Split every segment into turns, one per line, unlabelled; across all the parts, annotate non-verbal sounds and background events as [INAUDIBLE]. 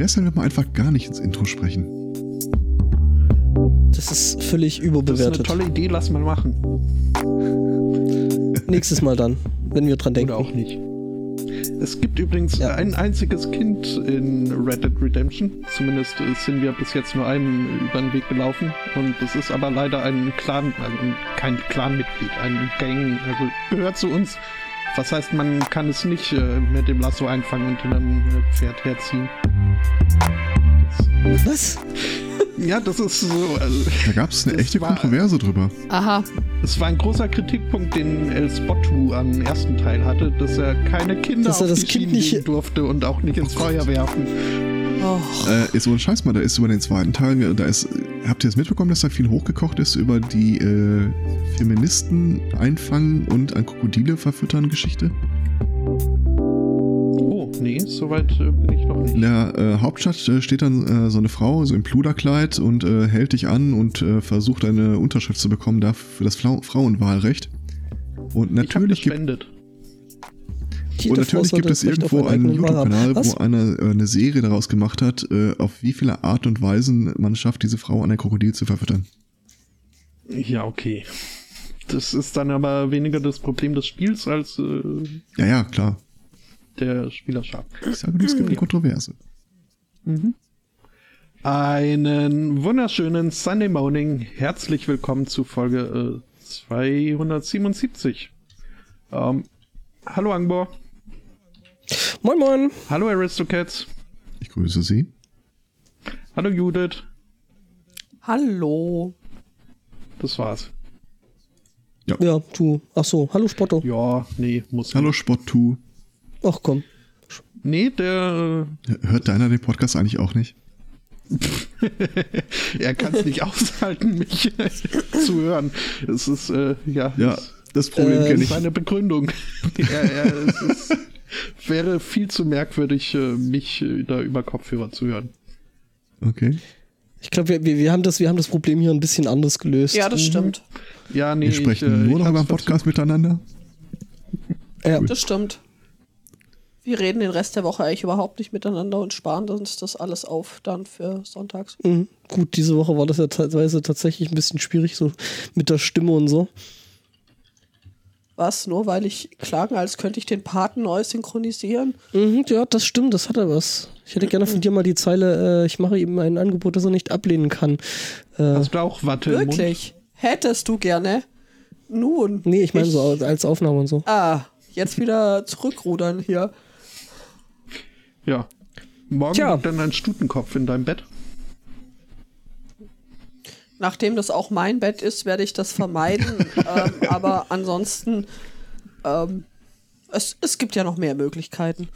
Wer ist denn, wenn wir einfach gar nicht ins Intro sprechen?
Das ist völlig überbewertet.
Das ist eine tolle Idee, lass mal machen. [LAUGHS]
Nächstes Mal dann, wenn wir dran denken.
Oder auch nicht. Es gibt übrigens ja. ein einziges Kind in Red Dead Redemption. Zumindest sind wir bis jetzt nur einem über den Weg gelaufen. Und es ist aber leider ein Clan, also kein Clanmitglied, ein Gang, also gehört zu uns. Was heißt, man kann es nicht äh, mit dem Lasso einfangen und in einem äh, Pferd herziehen.
Was? [LAUGHS]
Ja, das ist so. Also,
da gab es eine echte war, Kontroverse drüber.
Aha.
Es war ein großer Kritikpunkt, den El Spottu am ersten Teil hatte, dass er keine Kinder dass auf die kind nicht durfte und auch nicht ins oh Feuer werfen.
Oh. Äh, ist so ein Scheiß mal, da ist über den zweiten Teil, da ist, habt ihr es mitbekommen, dass da viel hochgekocht ist über die äh, Feministen einfangen und an Krokodile verfüttern Geschichte?
Nee, soweit äh, bin ich noch nicht.
In der äh, Hauptstadt äh, steht dann äh, so eine Frau, so im Pluderkleid und äh, hält dich an und äh, versucht eine Unterschrift zu bekommen dafür für das Fla Frauenwahlrecht. Und natürlich gibt und natürlich gibt es irgendwo einen YouTube-Kanal, wo einer äh, eine Serie daraus gemacht hat, äh, auf wie viele Art und Weisen man schafft, diese Frau an ein Krokodil zu verfüttern.
Ja, okay. Das ist dann aber weniger das Problem des Spiels als. Äh,
ja, ja, klar
der Spielerschaft.
Ich sage, es gibt eine Kontroverse.
Mhm. Einen wunderschönen Sunday Morning. Herzlich willkommen zu Folge äh, 277. Ähm, hallo Angbor.
Moin moin.
Hallo Aristocats.
Ich grüße Sie.
Hallo Judith.
Hallo.
Das war's.
Ja, ja du. Ach so, hallo Spotto.
Ja, nee, muss.
Hallo Spotto.
Ach komm.
Nee, der.
Äh, Hört deiner den Podcast eigentlich auch nicht? [LAUGHS]
er kann es nicht aushalten, mich [LAUGHS] zu hören. Es ist, äh, ja.
Ja, das Problem äh, kenne ich.
Meine Begründung. [LAUGHS] er, er, es ist, wäre viel zu merkwürdig, äh, mich äh, da über Kopfhörer zu hören.
Okay.
Ich glaube, wir, wir, wir, haben das, wir haben das Problem hier ein bisschen anders gelöst.
Ja, das stimmt.
Ja, nee,
wir sprechen ich, nur noch beim Podcast miteinander.
Ja, das stimmt. Wir reden den Rest der Woche eigentlich überhaupt nicht miteinander und sparen uns das alles auf dann für sonntags.
Mhm. Gut, diese Woche war das ja teilweise tatsächlich ein bisschen schwierig, so mit der Stimme und so.
Was? Nur weil ich klagen, als könnte ich den Paten neu synchronisieren?
Mhm, ja, das stimmt, das hat er was. Ich hätte gerne von dir mal die Zeile, äh, ich mache ihm ein Angebot, das er nicht ablehnen kann.
Äh, Hast du auch Watte
Wirklich? Hättest du gerne? Nun.
Nee, ich meine so als Aufnahme und so.
Ah, jetzt wieder zurückrudern hier.
Ja. Morgen Tja. liegt dann ein Stutenkopf in deinem Bett.
Nachdem das auch mein Bett ist, werde ich das vermeiden. [LAUGHS] ähm, aber ansonsten, ähm, es, es gibt ja noch mehr Möglichkeiten.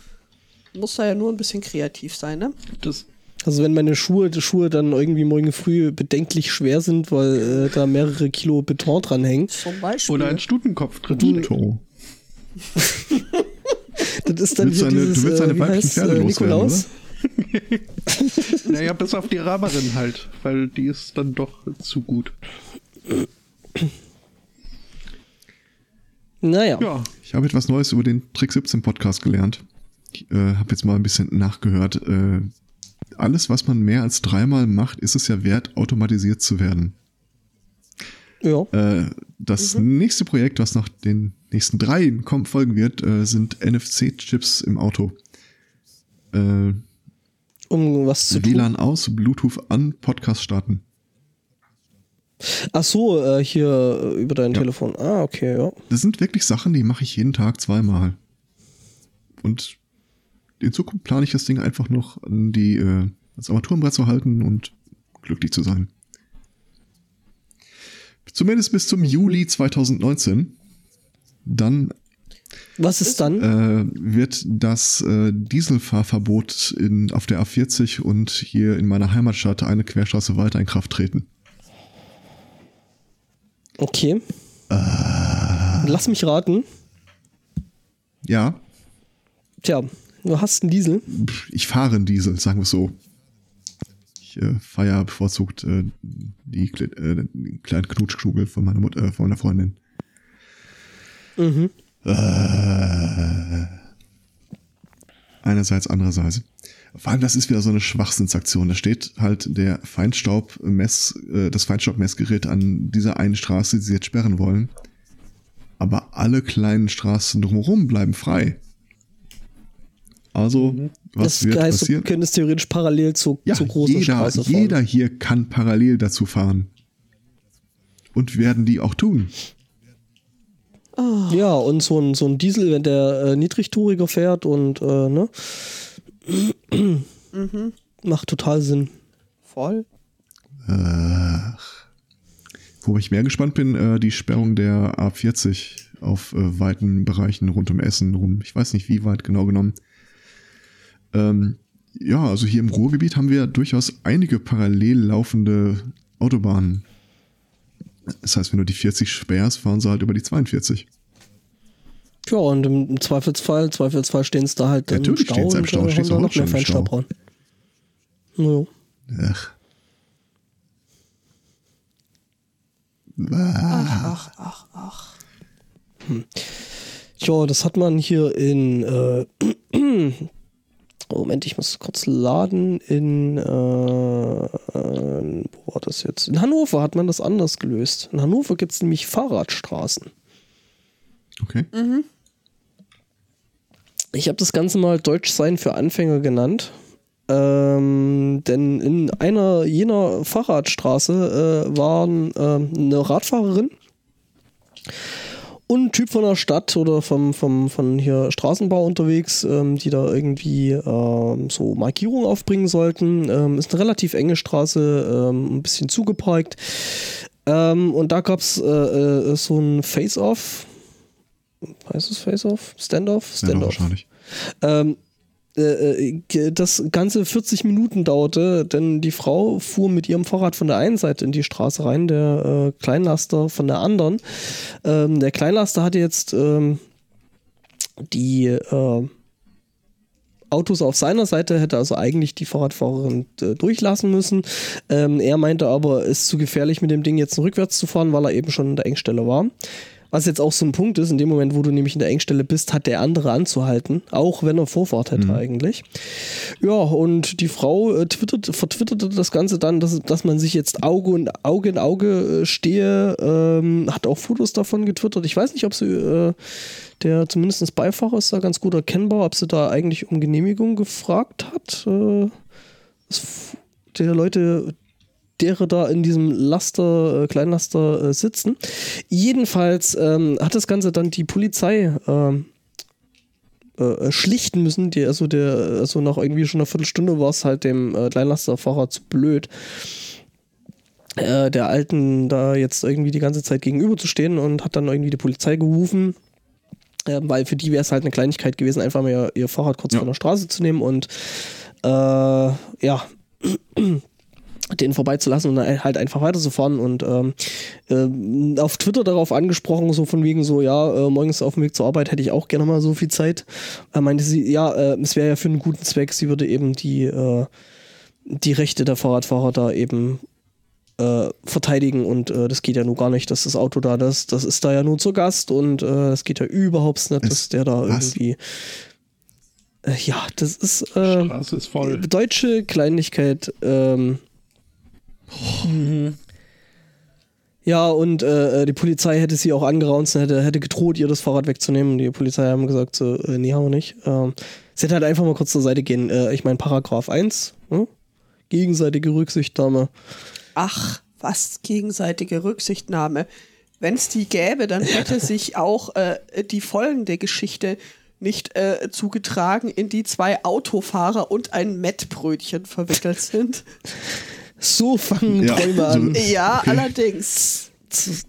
Muss da ja nur ein bisschen kreativ sein, ne?
Das
also wenn meine Schuhe, die Schuhe dann irgendwie morgen früh bedenklich schwer sind, weil äh, da mehrere Kilo Beton dran hängen.
Zum Beispiel.
Oder ein Stutenkopf drin.
Beton. [LAUGHS] [LAUGHS]
Das ist dann hier
seine,
dieses,
du willst deine äh, weiblichen Pferde äh, Nikolaus? [LAUGHS]
naja, bis auf die Raberin halt, weil die ist dann doch zu gut.
Naja.
Ja.
Ich habe etwas Neues über den Trick 17 Podcast gelernt. Ich äh, habe jetzt mal ein bisschen nachgehört. Äh, alles, was man mehr als dreimal macht, ist es ja wert, automatisiert zu werden.
Ja.
Äh, das mhm. nächste Projekt, was nach den nächsten drei kommen, folgen wird, äh, sind NFC-Chips im Auto.
Äh, um was zu
WLAN tun? aus, Bluetooth an, Podcast starten.
Ach so, äh, hier über dein ja. Telefon. Ah, okay, ja.
Das sind wirklich Sachen, die mache ich jeden Tag zweimal. Und in Zukunft plane ich das Ding einfach noch an die äh, das Armaturenbrett zu halten und glücklich zu sein. Zumindest bis zum Juli 2019. Dann
was ist dann?
Äh, wird das äh, Dieselfahrverbot in, auf der A40 und hier in meiner Heimatstadt eine Querstraße weiter in Kraft treten.
Okay. Äh, Lass mich raten.
Ja.
Tja, du hast einen Diesel.
Ich fahre einen Diesel, sagen wir es so ich äh, feiere bevorzugt äh, die, äh, kleinen Knutschkugel von meiner Mutter, äh, von meiner Freundin.
Mhm.
Äh, einerseits, andererseits. Vor allem, das ist wieder so eine Schwachsinnsaktion. Da steht halt der Feinstaubmess, äh, das Feinstaubmessgerät an dieser einen Straße, die sie jetzt sperren wollen. Aber alle kleinen Straßen drumherum bleiben frei. Also, mhm. was das wird heißt, passieren?
Du könntest theoretisch parallel zu,
ja,
zu
großen jeder, Straße fahren. Jeder hier kann parallel dazu fahren. Und werden die auch tun.
Oh. Ja, und so ein, so ein Diesel, wenn der äh, niedrigtouriger fährt und äh, ne? mhm. Macht total Sinn.
Voll.
Ach. Wo ich mehr gespannt bin, äh, die Sperrung der A40 auf äh, weiten Bereichen rund um Essen rum. Ich weiß nicht, wie weit genau genommen. Ähm, ja, also hier im Ruhrgebiet haben wir durchaus einige parallel laufende Autobahnen. Das heißt, wenn du die 40 sperrst, fahren sie halt über die 42.
Ja, und im Zweifelsfall, Zweifelsfall stehen es da halt
dann Natürlich im Stau, stehen im Stau, stehst noch mehr.
Ja.
Ach.
Ach, ach, ach, ach.
Hm. Ja, das hat man hier in äh, Moment, ich muss kurz laden. In, äh, äh, wo war das jetzt? In Hannover hat man das anders gelöst. In Hannover gibt es nämlich Fahrradstraßen.
Okay. Mhm.
Ich habe das Ganze mal Deutsch sein für Anfänger genannt. Ähm, denn in einer jener Fahrradstraße äh, war äh, eine Radfahrerin und ein Typ von der Stadt oder vom, vom, von hier Straßenbau unterwegs, ähm, die da irgendwie ähm, so Markierungen aufbringen sollten. Ähm, ist eine relativ enge Straße, ähm, ein bisschen zugeparkt. Ähm, und da gab es äh, äh, so ein Face-Off. Heißt es Face-Off? Stand-Off?
Stand-Off. Ja, wahrscheinlich.
Ähm, äh, äh, das ganze 40 Minuten dauerte, denn die Frau fuhr mit ihrem Fahrrad von der einen Seite in die Straße rein, der äh, Kleinlaster von der anderen. Ähm, der Kleinlaster hatte jetzt ähm, die äh, Autos auf seiner Seite, hätte also eigentlich die Fahrradfahrerin äh, durchlassen müssen. Ähm, er meinte aber, es ist zu gefährlich mit dem Ding jetzt rückwärts zu fahren, weil er eben schon in der Engstelle war. Was jetzt auch so ein Punkt ist, in dem Moment, wo du nämlich in der Engstelle bist, hat der andere anzuhalten, auch wenn er Vorfahrt hätte mhm. eigentlich. Ja, und die Frau äh, twittert, vertwitterte das Ganze dann, dass, dass man sich jetzt Auge, und, Auge in Auge äh, stehe, ähm, hat auch Fotos davon getwittert. Ich weiß nicht, ob sie, äh, der zumindest Beifahrer ist da ganz gut erkennbar, ob sie da eigentlich um Genehmigung gefragt hat. Äh, der Leute, derer da in diesem Laster, äh, Kleinlaster äh, sitzen. Jedenfalls ähm, hat das Ganze dann die Polizei ähm, äh, schlichten müssen. Die, also, der, also nach irgendwie schon einer Viertelstunde war es halt dem äh, Kleinlasterfahrer zu blöd äh, der Alten da jetzt irgendwie die ganze Zeit gegenüber zu stehen und hat dann irgendwie die Polizei gerufen. Äh, weil für die wäre es halt eine Kleinigkeit gewesen, einfach mal ihr, ihr Fahrrad kurz ja. von der Straße zu nehmen und äh, ja, den vorbeizulassen und dann halt einfach weiterzufahren und ähm, äh, auf Twitter darauf angesprochen, so von wegen so, ja, äh, morgens auf dem Weg zur Arbeit hätte ich auch gerne mal so viel Zeit. Er meinte sie, ja, äh, es wäre ja für einen guten Zweck, sie würde eben die, äh, die Rechte der Fahrradfahrer da eben äh, verteidigen und äh, das geht ja nur gar nicht, dass das Auto da, das, das ist da ja nur zu Gast und es geht ja überhaupt nicht, dass der da was? irgendwie ja, das ist, äh,
ist voll.
deutsche Kleinigkeit. Ähm, Mhm. Ja, und äh, äh, die Polizei hätte sie auch angeraunt und hätte, hätte gedroht, ihr das Fahrrad wegzunehmen. Die Polizei haben gesagt, so, äh, nee, haben wir nicht. Ähm, sie hätte halt einfach mal kurz zur Seite gehen. Äh, ich meine, Paragraph 1, hm? gegenseitige Rücksichtnahme.
Ach, was gegenseitige Rücksichtnahme. Wenn es die gäbe, dann hätte [LAUGHS] sich auch äh, die folgende Geschichte nicht äh, zugetragen, in die zwei Autofahrer und ein Mettbrötchen verwickelt sind. [LAUGHS]
So fangen ja, Träume an.
Ja, okay. allerdings.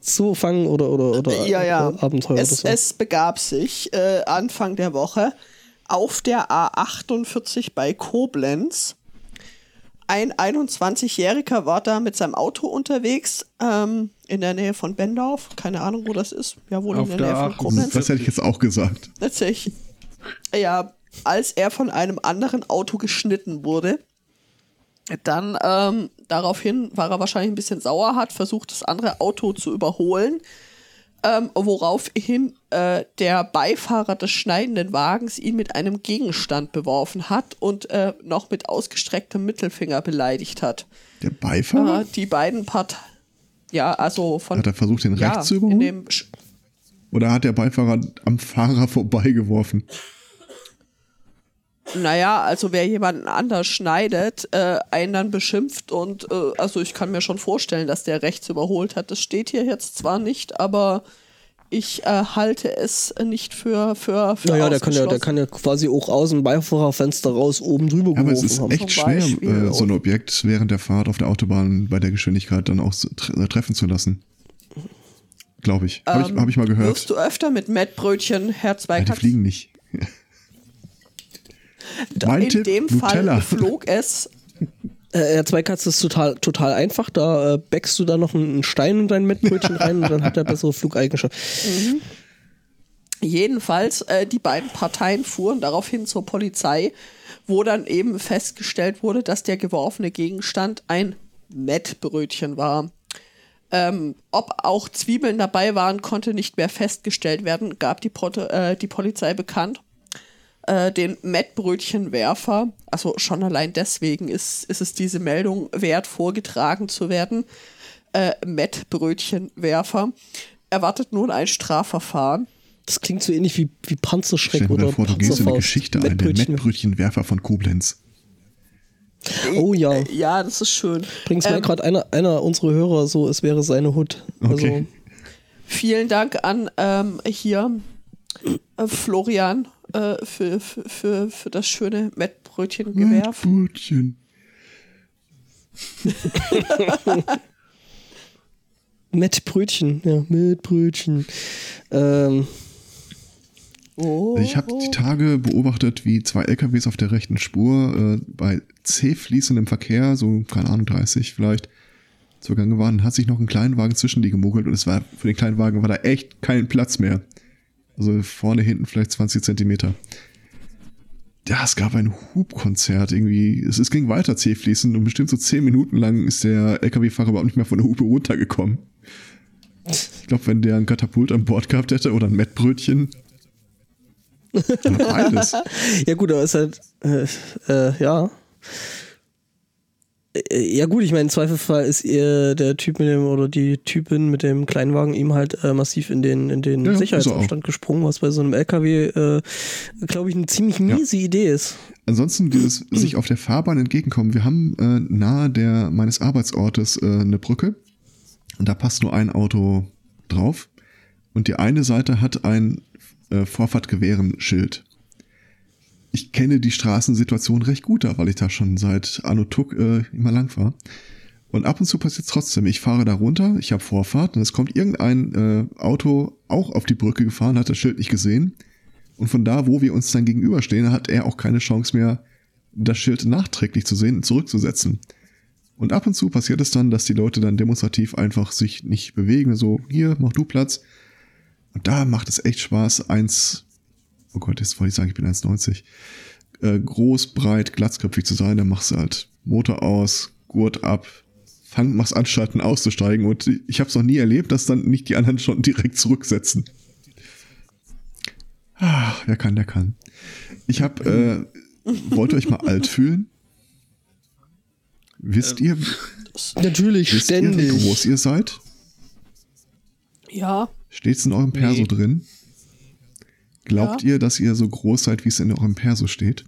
So fangen oder, oder, oder
ja, ja.
Abenteuer.
Es, so. es begab sich äh, Anfang der Woche auf der A48 bei Koblenz. Ein 21-Jähriger war da mit seinem Auto unterwegs ähm, in der Nähe von Bendorf. Keine Ahnung, wo das ist. Ja, wohl in der, der Nähe von Koblenz.
Das hätte ich jetzt auch gesagt.
Tatsächlich. Ja, als er von einem anderen Auto geschnitten wurde dann ähm, daraufhin war er wahrscheinlich ein bisschen sauer, hat versucht, das andere Auto zu überholen. ähm, woraufhin äh, der Beifahrer des schneidenden Wagens ihn mit einem Gegenstand beworfen hat und äh, noch mit ausgestrecktem Mittelfinger beleidigt hat.
Der Beifahrer?
Äh, die beiden Parteien. Ja, also von.
Hat er versucht, den ja, rechts zu überholen? Oder hat der Beifahrer am Fahrer [LAUGHS] vorbeigeworfen?
Naja, also wer jemanden anders schneidet, äh, einen dann beschimpft und äh, also ich kann mir schon vorstellen, dass der rechts überholt hat. Das steht hier jetzt zwar nicht, aber ich äh, halte es nicht für für, für
Naja, der kann ja, der kann ja quasi auch aus dem Beifahrerfenster raus oben drüber ja,
aber es ist haben. echt schwer, äh, so ein Objekt während der Fahrt auf der Autobahn bei der Geschwindigkeit dann auch tre äh, treffen zu lassen. Glaube ich. Habe ähm, ich, hab ich mal gehört.
Wirst du öfter mit Mettbrötchen Herr Zweikatz?
Ja, die fliegen nicht.
Mein In Tipp, dem Nutella. Fall [LAUGHS] flog es
äh, ja, Zweikatz ist total, total einfach. Da äh, backst du da noch einen Stein in dein Mettbrötchen rein und dann hat er bessere Flugeigenschaften. Mhm.
Jedenfalls, äh, die beiden Parteien fuhren daraufhin zur Polizei, wo dann eben festgestellt wurde, dass der geworfene Gegenstand ein Mettbrötchen war. Ähm, ob auch Zwiebeln dabei waren, konnte nicht mehr festgestellt werden, gab die, Pro äh, die Polizei bekannt äh, den Mettbrötchenwerfer, also schon allein deswegen ist, ist es diese Meldung wert, vorgetragen zu werden. Äh, Mettbrötchenwerfer erwartet nun ein Strafverfahren.
Das klingt so ähnlich wie, wie Panzerschreck
Stell dir oder vor, du gehst in eine Geschichte ein, der Mettbrötchenwerfer von Koblenz.
Oh ja.
Äh, ja, das ist schön.
Übrigens ähm, gerade einer, einer unserer Hörer so, es wäre seine Hut. Okay. Also,
vielen Dank an ähm, hier äh, Florian äh, für, für, für, für das schöne Mettbrötchen-Gewerf.
Mettbrötchen. [LAUGHS]
Mettbrötchen, ja, Mettbrötchen. Ähm.
Oh. Ich habe die Tage beobachtet, wie zwei LKWs auf der rechten Spur äh, bei zäh fließendem Verkehr, so keine Ahnung 30 vielleicht, zugange waren. Hat sich noch ein Kleinwagen zwischen die gemogelt und es war für den Kleinwagen war da echt kein Platz mehr. Also vorne, hinten vielleicht 20 Zentimeter. Ja, es gab ein Hubkonzert irgendwie. Es, es ging weiter zähfließend und bestimmt so 10 Minuten lang ist der LKW-Fahrer überhaupt nicht mehr von der Hupe runtergekommen. Ich glaube, wenn der ein Katapult an Bord gehabt hätte oder ein Mettbrötchen. [LAUGHS]
Beides. ja, gut, aber ist halt, äh, äh, ja. Äh, ja gut, ich meine, im Zweifelsfall ist ihr der Typ mit dem oder die Typin mit dem Kleinwagen ihm halt äh, massiv in den, in den ja, Sicherheitsabstand gesprungen, was bei so einem LKW, äh, glaube ich, eine ziemlich miese ja. Idee ist.
Ansonsten dieses sich auf der Fahrbahn entgegenkommen. Wir haben äh, nahe der meines Arbeitsortes äh, eine Brücke und da passt nur ein Auto drauf und die eine Seite hat ein äh, Vorfahrtgewehrenschild ich kenne die Straßensituation recht gut da, weil ich da schon seit Anno Tuck äh, immer lang war. Und ab und zu passiert es trotzdem. Ich fahre da runter, ich habe Vorfahrt und es kommt irgendein äh, Auto auch auf die Brücke gefahren, hat das Schild nicht gesehen. Und von da, wo wir uns dann gegenüberstehen, hat er auch keine Chance mehr, das Schild nachträglich zu sehen und zurückzusetzen. Und ab und zu passiert es dann, dass die Leute dann demonstrativ einfach sich nicht bewegen, so, hier, mach du Platz. Und da macht es echt Spaß, eins oh Gott, jetzt wollte ich sagen, ich bin 1,90, äh, groß, breit, glatzköpfig zu sein, dann machst du halt Motor aus, Gurt ab, fang, machst Anschalten auszusteigen und ich habe es noch nie erlebt, dass dann nicht die anderen schon direkt zurücksetzen. Ah, wer kann, der kann. Ich habe, äh, wollt ihr euch mal alt fühlen? Wisst ähm,
ihr? Natürlich, wisst ständig.
Ihr, wie groß ihr seid?
Ja.
Steht's in eurem Perso nee. drin? Glaubt ja. ihr, dass ihr so groß seid, wie es in eurem Perso steht?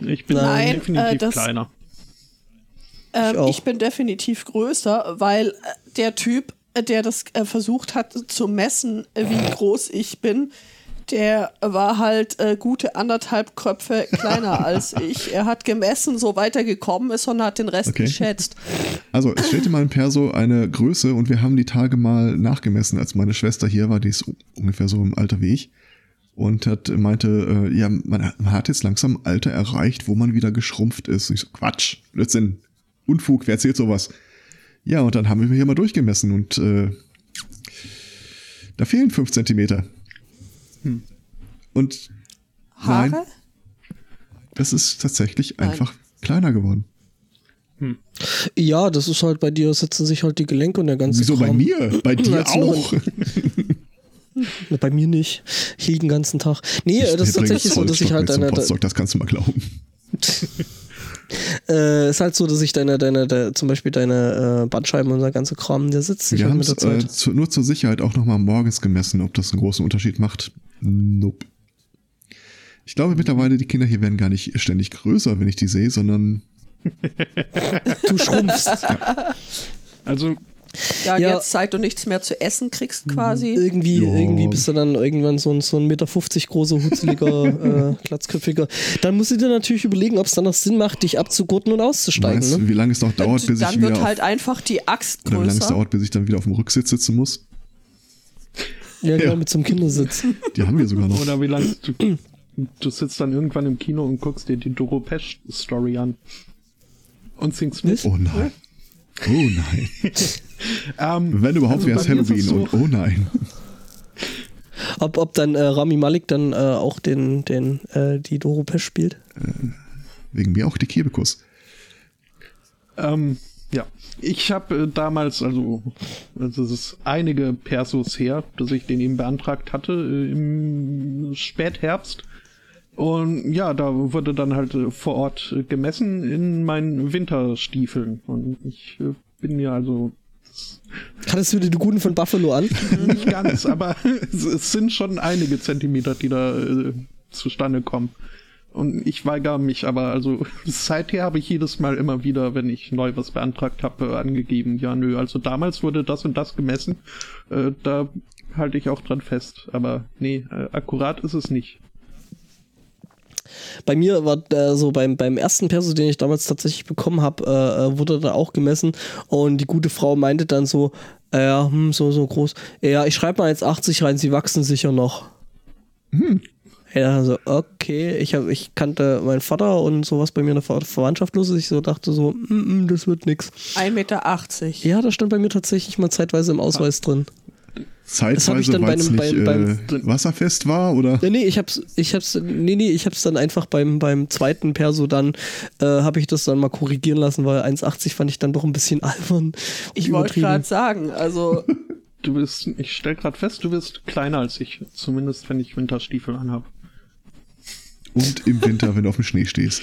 Ich bin Nein, definitiv äh, das, kleiner.
Ähm, ich, ich, bin definitiv größer, weil äh, der Typ, äh, der das äh, versucht hat zu messen, äh, wie groß ich bin, der war halt äh, gute anderthalb Köpfe kleiner [LAUGHS] als ich. Er hat gemessen, so weit er gekommen ist und hat den Rest okay. geschätzt.
Also es steht in meinem Perso eine Größe und wir haben die Tage mal nachgemessen, als meine Schwester hier war, die ist ungefähr so im Alter wie ich und hat meinte, äh, ja, man, man, hat jetzt langsam Alter erreicht, wo man wieder geschrumpft ist. Und ich so, Quatsch, Blödsinn, Unfug, wer erzählt sowas? Ja, und dann haben wir hier mal durchgemessen und äh, da fehlen fünf Zentimeter. Hm. Und
Haare?
Nein, das ist tatsächlich nein. einfach kleiner geworden.
Hm. Ja, das ist halt bei dir, setzen sich halt die Gelenke und der ganze
Wieso Kram. bei mir? Bei [CLEARS THROAT] dir auch?
Bei mir nicht. Ich liege den ganzen Tag. Nee, ich das ist tatsächlich so, dass ich halt deine.
Das kannst du mal glauben. [LAUGHS]
äh, ist halt so, dass ich deine, deine, de, zum Beispiel deine äh, Bandscheiben und der ganze Kram, der sitzt
Wir
halt
der Zeit. Äh, zu, nur zur Sicherheit auch nochmal morgens gemessen, ob das einen großen Unterschied macht. Nope. Ich glaube mittlerweile, die Kinder hier werden gar nicht ständig größer, wenn ich die sehe, sondern. [LAUGHS]
du schrumpfst. Ja.
Also
ja, ja, jetzt seit du nichts mehr zu essen kriegst quasi.
Irgendwie, irgendwie bist du dann irgendwann so ein, so ein Meter 50 großer, hutzeliger, [LAUGHS] äh, glatzköpfiger. Dann musst du dir natürlich überlegen, ob es dann noch Sinn macht, dich abzugurten und auszusteigen. Weißt,
ne? Wie lange es noch dauert, bis
dann
ich wieder.
Dann wird halt einfach die Axt größer.
Oder wie lange es dauert, bis ich dann wieder auf dem Rücksitz sitzen muss.
Ja, genau, ja. mit so einem Kindersitz. [LAUGHS]
Die haben wir sogar noch.
Oder wie lange du, du sitzt dann irgendwann im Kino und guckst dir die Doro Pesch-Story an. Und singst mit.
Oh nein. Oh nein. [LAUGHS] ähm, Wenn überhaupt, also wäre es Halloween so und oh nein.
Ob, ob dann äh, Rami Malik dann äh, auch den, den, äh, die Doro Pesch spielt?
Äh, wegen mir auch die Kebekus.
Ähm, ja, ich habe äh, damals, also das ist einige Persos her, dass ich den eben beantragt hatte, äh, im Spätherbst. Und ja, da wurde dann halt äh, vor Ort äh, gemessen in meinen Winterstiefeln. Und ich äh, bin ja also.
Hattest du die guten von Buffalo an?
Nicht ganz, aber [LAUGHS] es sind schon einige Zentimeter, die da äh, zustande kommen. Und ich weigere mich aber, also [LAUGHS] seither habe ich jedes Mal immer wieder, wenn ich neu was beantragt habe, angegeben, ja nö, also damals wurde das und das gemessen, äh, da halte ich auch dran fest. Aber nee, äh, akkurat ist es nicht.
Bei mir war äh, so beim, beim ersten Perso, den ich damals tatsächlich bekommen habe, äh, äh, wurde da auch gemessen und die gute Frau meinte dann so, äh, ja, hm, so, so groß. Ja, ich schreibe mal jetzt 80 rein, sie wachsen sicher noch. Hm. Ja, also, okay, ich, hab, ich kannte meinen Vater und sowas bei mir in der Ver Verwandtschaft los. Ich so dachte so, mm, mm, das wird nix.
1,80 Meter.
Ja, da stand bei mir tatsächlich mal zeitweise im Ausweis drin
zeitweise, weil es nicht beim, beim, äh, wasserfest war, oder?
Nee, nee, ich hab's, ich hab's, nee, nee, ich hab's dann einfach beim, beim zweiten Perso dann, äh, habe ich das dann mal korrigieren lassen, weil 1,80 fand ich dann doch ein bisschen [LAUGHS] albern.
Ich wollte gerade sagen, also. [LAUGHS]
du bist, ich stell gerade fest, du bist kleiner als ich, zumindest wenn ich Winterstiefel anhab.
Und im Winter, wenn du auf dem Schnee stehst.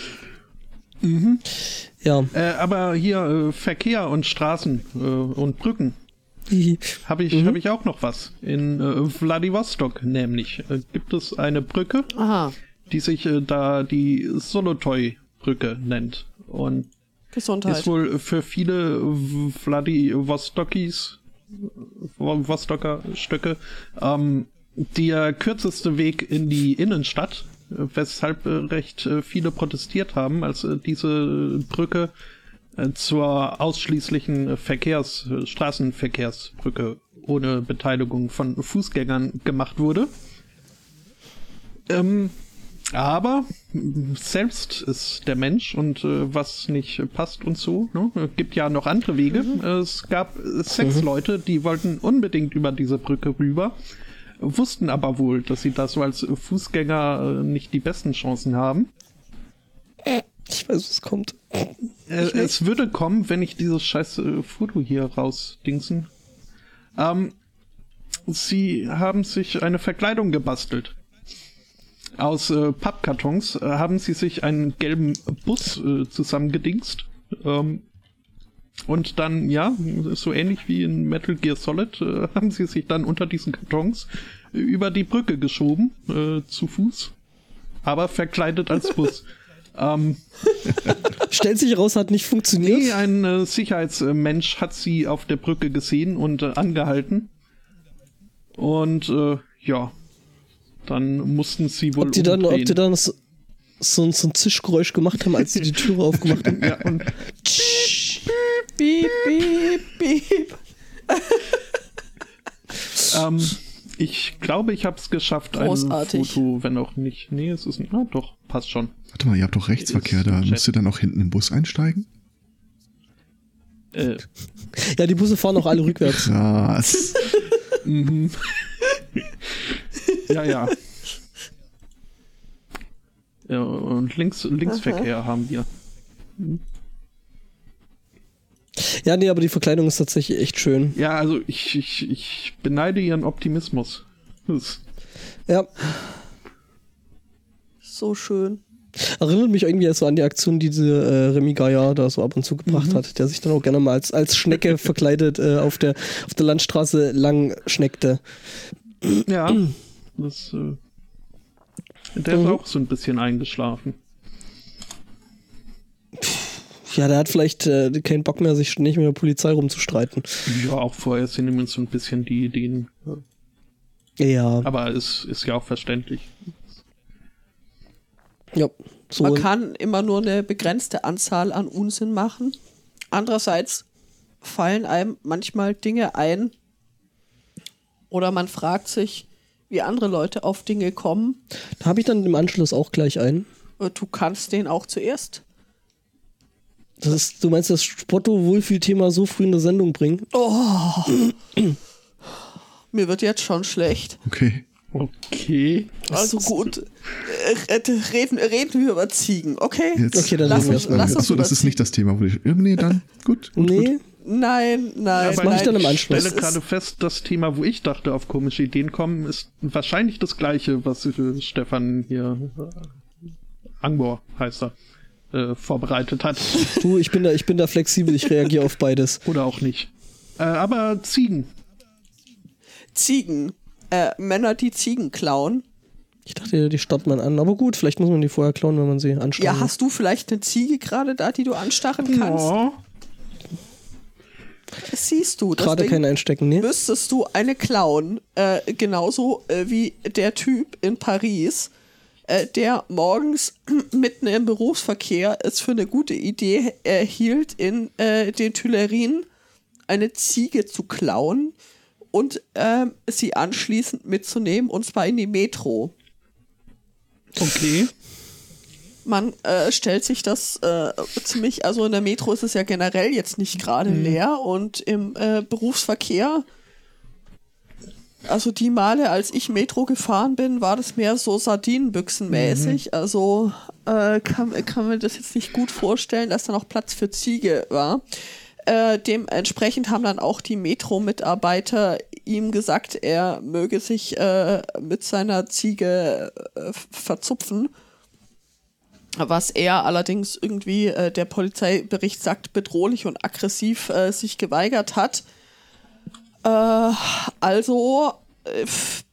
Mhm. Ja. Äh, aber hier äh, Verkehr und Straßen äh, und Brücken. [LAUGHS] Habe ich, mhm. hab ich auch noch was. In äh, Vladivostok nämlich äh, gibt es eine Brücke,
Aha.
die sich äh, da die Solotoy-Brücke nennt. Und
Gesundheit.
ist wohl für viele Vladivostokis, Vostoker Stücke, ähm, der kürzeste Weg in die Innenstadt, weshalb äh, recht äh, viele protestiert haben, als äh, diese Brücke zur ausschließlichen Verkehrs-, Straßenverkehrsbrücke ohne Beteiligung von Fußgängern gemacht wurde. Ähm, aber selbst ist der Mensch und äh, was nicht passt und so. Ne? gibt ja noch andere Wege. Mhm. Es gab sechs mhm. Leute, die wollten unbedingt über diese Brücke rüber, wussten aber wohl, dass sie da so als Fußgänger äh, nicht die besten Chancen haben.
Ich weiß, was kommt.
Äh, es würde kommen, wenn ich dieses scheiß äh, Foto hier rausdingsen. Ähm, sie haben sich eine Verkleidung gebastelt. Aus äh, Pappkartons äh, haben sie sich einen gelben Bus äh, zusammengedingst. Ähm, und dann, ja, so ähnlich wie in Metal Gear Solid, äh, haben sie sich dann unter diesen Kartons über die Brücke geschoben, äh, zu Fuß. Aber verkleidet als Bus. [LAUGHS] Ähm, [LAUGHS]
Stellt sich raus, hat nicht funktioniert.
Nee, ein äh, Sicherheitsmensch hat sie auf der Brücke gesehen und äh, angehalten. Und äh, ja, dann mussten sie wohl.
Ob die dann, ob die dann so, so, so, ein Zischgeräusch gemacht haben, als sie die Türe aufgemacht haben. [LAUGHS] ja, und
piep, piep, piep, piep. [LAUGHS]
ähm, ich glaube, ich habe es geschafft, Großartig. ein Foto, wenn auch nicht. Nee, es ist. Na doch, passt schon.
Warte mal, ihr habt doch Rechtsverkehr da. Müsst ihr dann auch hinten im Bus einsteigen?
Äh. Ja, die Busse fahren auch alle rückwärts. [LAUGHS]
Krass.
mhm. ja, ja. Ja, und links, Linksverkehr Aha. haben wir.
Ja, nee, aber die Verkleidung ist tatsächlich echt schön.
Ja, also ich, ich, ich beneide ihren Optimismus.
Ja.
So schön.
Erinnert mich irgendwie so an die Aktion, die diese äh, Remy Gaia da so ab und zu gebracht mhm. hat, der sich dann auch gerne mal als, als Schnecke [LAUGHS] verkleidet äh, auf, der, auf der Landstraße lang schneckte.
Ja, [CLEARS THROAT] das, äh, der mhm. ist auch so ein bisschen eingeschlafen.
Ja, der hat vielleicht äh, keinen Bock mehr, sich nicht mit der Polizei rumzustreiten.
Ja, auch vorher sind ihm so ein bisschen die Ideen. Ja. Aber es ist ja auch verständlich.
Ja.
So Man kann immer nur eine begrenzte Anzahl an Unsinn machen. Andererseits fallen einem manchmal Dinge ein oder man fragt sich, wie andere Leute auf Dinge kommen.
Da habe ich dann im Anschluss auch gleich einen.
Äh, du kannst den auch zuerst.
Das ist, du meinst das Spotto-Wohlfühlthema so früh in der Sendung bringen?
Oh. Mir wird jetzt schon schlecht.
Okay.
Okay.
Also gut. Äh, äh, reden, reden wir über Ziegen, okay?
Jetzt.
Okay, dann
lass uns, lass Achso, das ist nicht das Thema, wo ich. Nee, dann. Gut. gut
nee.
Gut. Nein, nein.
Das mache ich dann im Anschluss.
Ich stelle gerade fest, das Thema, wo ich dachte, auf komische Ideen kommen, ist wahrscheinlich das gleiche, was Stefan hier. Äh, Angbor heißt er. Äh, vorbereitet hat. [LAUGHS]
Du, ich bin da, ich bin da flexibel, ich reagiere auf beides. [LAUGHS]
Oder auch nicht. Äh, aber Ziegen.
Ziegen. Äh, Männer, die Ziegen klauen.
Ich dachte, die starrt man an. Aber gut, vielleicht muss man die vorher klauen, wenn man sie anstarrt.
Ja, hast du vielleicht eine Ziege gerade da, die du anstarren kannst? Ja. Das siehst du.
Gerade kein Einstecken, ne?
Müsstest du eine klauen. Äh, genauso äh, wie der Typ in Paris, äh, der morgens [CLEARS THROAT] mitten im Berufsverkehr es für eine gute Idee erhielt, in äh, den Tuilerien eine Ziege zu klauen und ähm, sie anschließend mitzunehmen und zwar in die Metro.
Okay.
Man äh, stellt sich das äh, ziemlich, also in der Metro ist es ja generell jetzt nicht gerade mhm. leer und im äh, Berufsverkehr, also die Male, als ich Metro gefahren bin, war das mehr so Sardinenbüchsenmäßig. Mhm. Also äh, kann, kann man das jetzt nicht gut vorstellen, dass da noch Platz für Ziege war. Äh, dementsprechend haben dann auch die Metro-Mitarbeiter ihm gesagt, er möge sich äh, mit seiner Ziege äh, verzupfen. Was er allerdings irgendwie, äh, der Polizeibericht sagt, bedrohlich und aggressiv äh, sich geweigert hat. Äh, also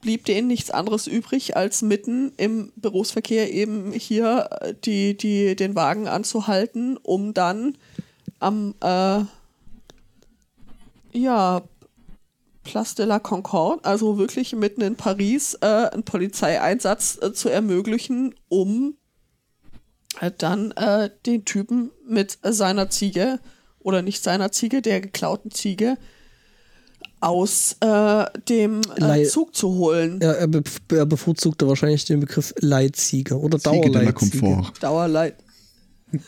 blieb denen nichts anderes übrig, als mitten im Berufsverkehr eben hier die, die, den Wagen anzuhalten, um dann am äh, ja, Place de la Concorde, also wirklich mitten in Paris, äh, einen Polizeieinsatz äh, zu ermöglichen, um äh, dann äh, den Typen mit seiner Ziege oder nicht seiner Ziege, der geklauten Ziege, aus äh, dem äh, Zug zu holen.
Ja, er, be er bevorzugte wahrscheinlich den Begriff Leitziege oder Dauerleitziege.
Dauerleit. [LAUGHS]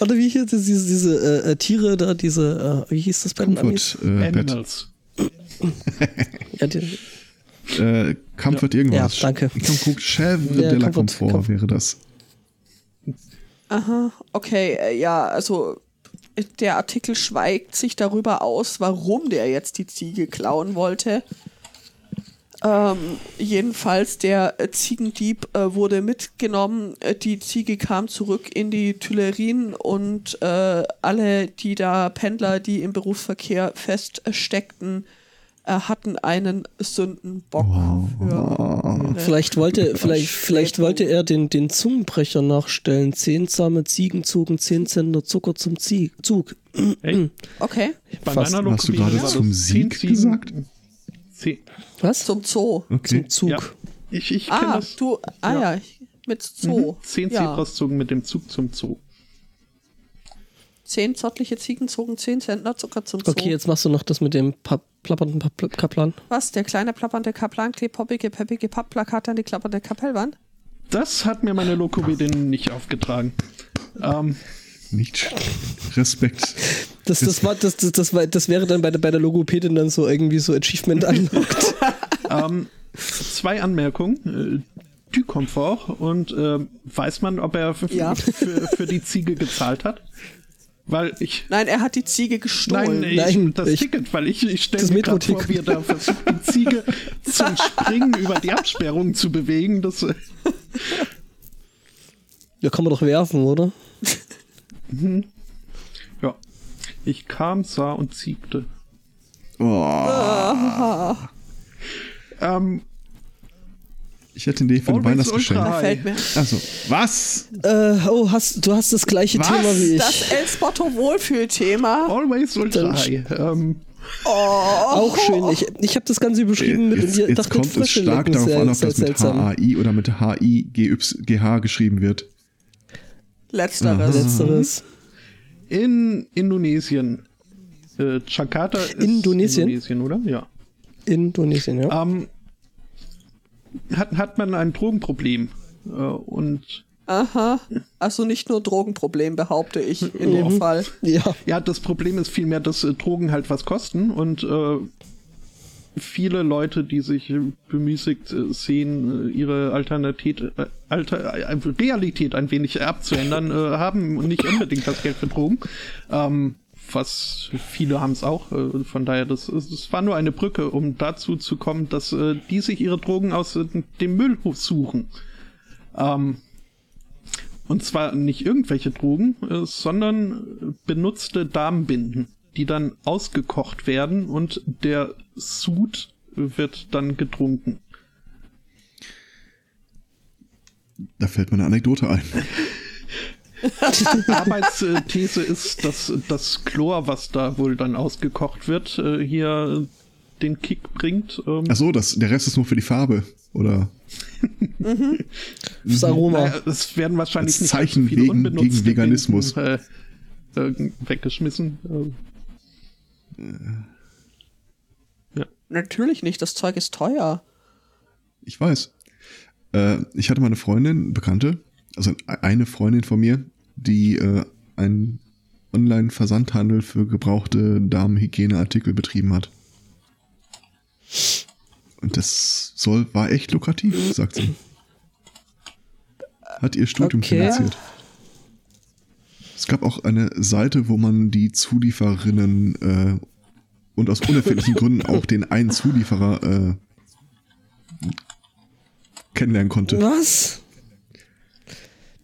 Oder wie hieß diese, diese äh, äh, Tiere da, diese, äh, wie hieß das
bei den Amis? Äh, Animals. [LAUGHS]
ja, die,
äh, Comfort ja. irgendwas.
Ja, danke.
Guck, Chèvre ja, de la Comfort, Comfort wäre das.
Aha, okay, äh, ja, also der Artikel schweigt sich darüber aus, warum der jetzt die Ziege klauen wollte. Ähm, jedenfalls der äh, Ziegendieb äh, wurde mitgenommen, äh, die Ziege kam zurück in die Tuilerien und äh, alle, die da Pendler, die im Berufsverkehr feststeckten, hatten einen Sündenbock.
Für vielleicht wollte, vielleicht, vielleicht wollte er den, den Zungenbrecher nachstellen. Zehn zahme Ziegen zogen zehn Zentner Zucker zum Zug.
Hey. [CLEARS THROAT] Okay.
Bei meiner Hast du gerade zum Sieg gesagt?
Zehn. Was? Zum Zoo.
Okay.
Zum Zug. Ja.
Ich, ich
ah, das. Du, ah ja, ja mit Zoo. Mhm.
Zehn ja. Zebras zogen mit dem Zug zum Zoo.
Zehn zottliche Ziegen zogen zehn Zentner Zucker zum Zoo.
Okay, jetzt machst du noch das mit dem pa plappernden pa Kaplan.
Was? Der kleine plappernde Kaplan klebt poppige, peppige Pappplakate an die klappernde Kapellwand?
Das hat mir meine Lokopädin nicht aufgetragen. Ähm,
nicht Respekt.
Das, das, war, das, das, das, war, das wäre dann bei der, bei der Logopädin dann so irgendwie so Achievement unlocked. [LAUGHS]
ähm, zwei Anmerkungen. Äh, du Komfort und äh, weiß man, ob er ja. für, für die Ziege gezahlt hat? Weil ich.
Nein, er hat die Ziege gestohlen.
Nein, ich,
Nein,
das
ich-
Ticket, weil ich, ich stelle mir gerade vor, wie er da versucht, die Ziege zum [LAUGHS] Springen über die Absperrung zu bewegen. Das, äh,
Ja, kann man doch werfen, oder?
ja. Ich kam, sah und siegte.
Oh,
Ähm,
ich hätte eine Idee für ein
Always
Weihnachtsgeschenk.
Mir.
Also, was?
Äh, oh, hast, du hast das gleiche
Was?
Thema wie ich.
Das El Spotto Wohlfühlthema.
always Ultra High. Ähm,
Auch schön. Ich, ich habe das Ganze überschrieben mit
Jetzt, jetzt kommt es stark darauf an, ob das mit
seltsam.
HAI oder mit HIGH geschrieben wird.
Letzteres.
Letzteres.
in Indonesien. Äh, Jakarta ist
Indonesien?
Indonesien, oder? Ja.
Indonesien, ja.
Ähm, hat, hat man ein Drogenproblem. Äh, und
Aha. Also nicht nur Drogenproblem, behaupte ich in dem
Mhm.
Fall.
Ja.
ja, das Problem ist vielmehr, dass äh, Drogen halt was kosten und äh, viele Leute, die sich äh, bemüßigt äh, sehen, äh, ihre Alternatät, äh, Alter, äh, Realität ein wenig abzuändern, äh, haben nicht unbedingt das Geld für Drogen. Ähm, was viele haben es auch. Äh, von daher, das, es war nur eine Brücke, um dazu zu kommen, dass äh, die sich ihre Drogen aus äh, dem Müll suchen. Ähm, und zwar nicht irgendwelche Drogen, äh, sondern benutzte Darmbinden, die dann ausgekocht werden und der Sud wird dann getrunken.
Da fällt mir eine Anekdote ein. [LAUGHS] [LAUGHS]
Arbeitsthese ist, dass das Chlor, was da wohl dann ausgekocht wird, äh, hier den Kick bringt. Ähm,
Ach so, das, der Rest ist nur für die Farbe. Oder [LAUGHS]
Das Aroma.
naja, es werden wahrscheinlich
Als
nicht
Zeichen wegen- gegen Veganismus.
Binden, äh, äh, weggeschmissen. Äh,
Natürlich nicht, das Zeug ist teuer.
ich weiß. Äh, ich hatte mal eine Freundin, Bekannte, also eine Freundin von mir, die äh, einen Online-Versandhandel für gebrauchte Damenhygieneartikel betrieben hat. Und das soll, war echt lukrativ, sagt sie. Hat ihr Studium
Okay.
finanziert. Es gab auch eine Seite, wo man die Zulieferinnen äh, und aus unerfindlichen [LAUGHS] Gründen auch den einen Zulieferer äh, kennenlernen konnte.
Was?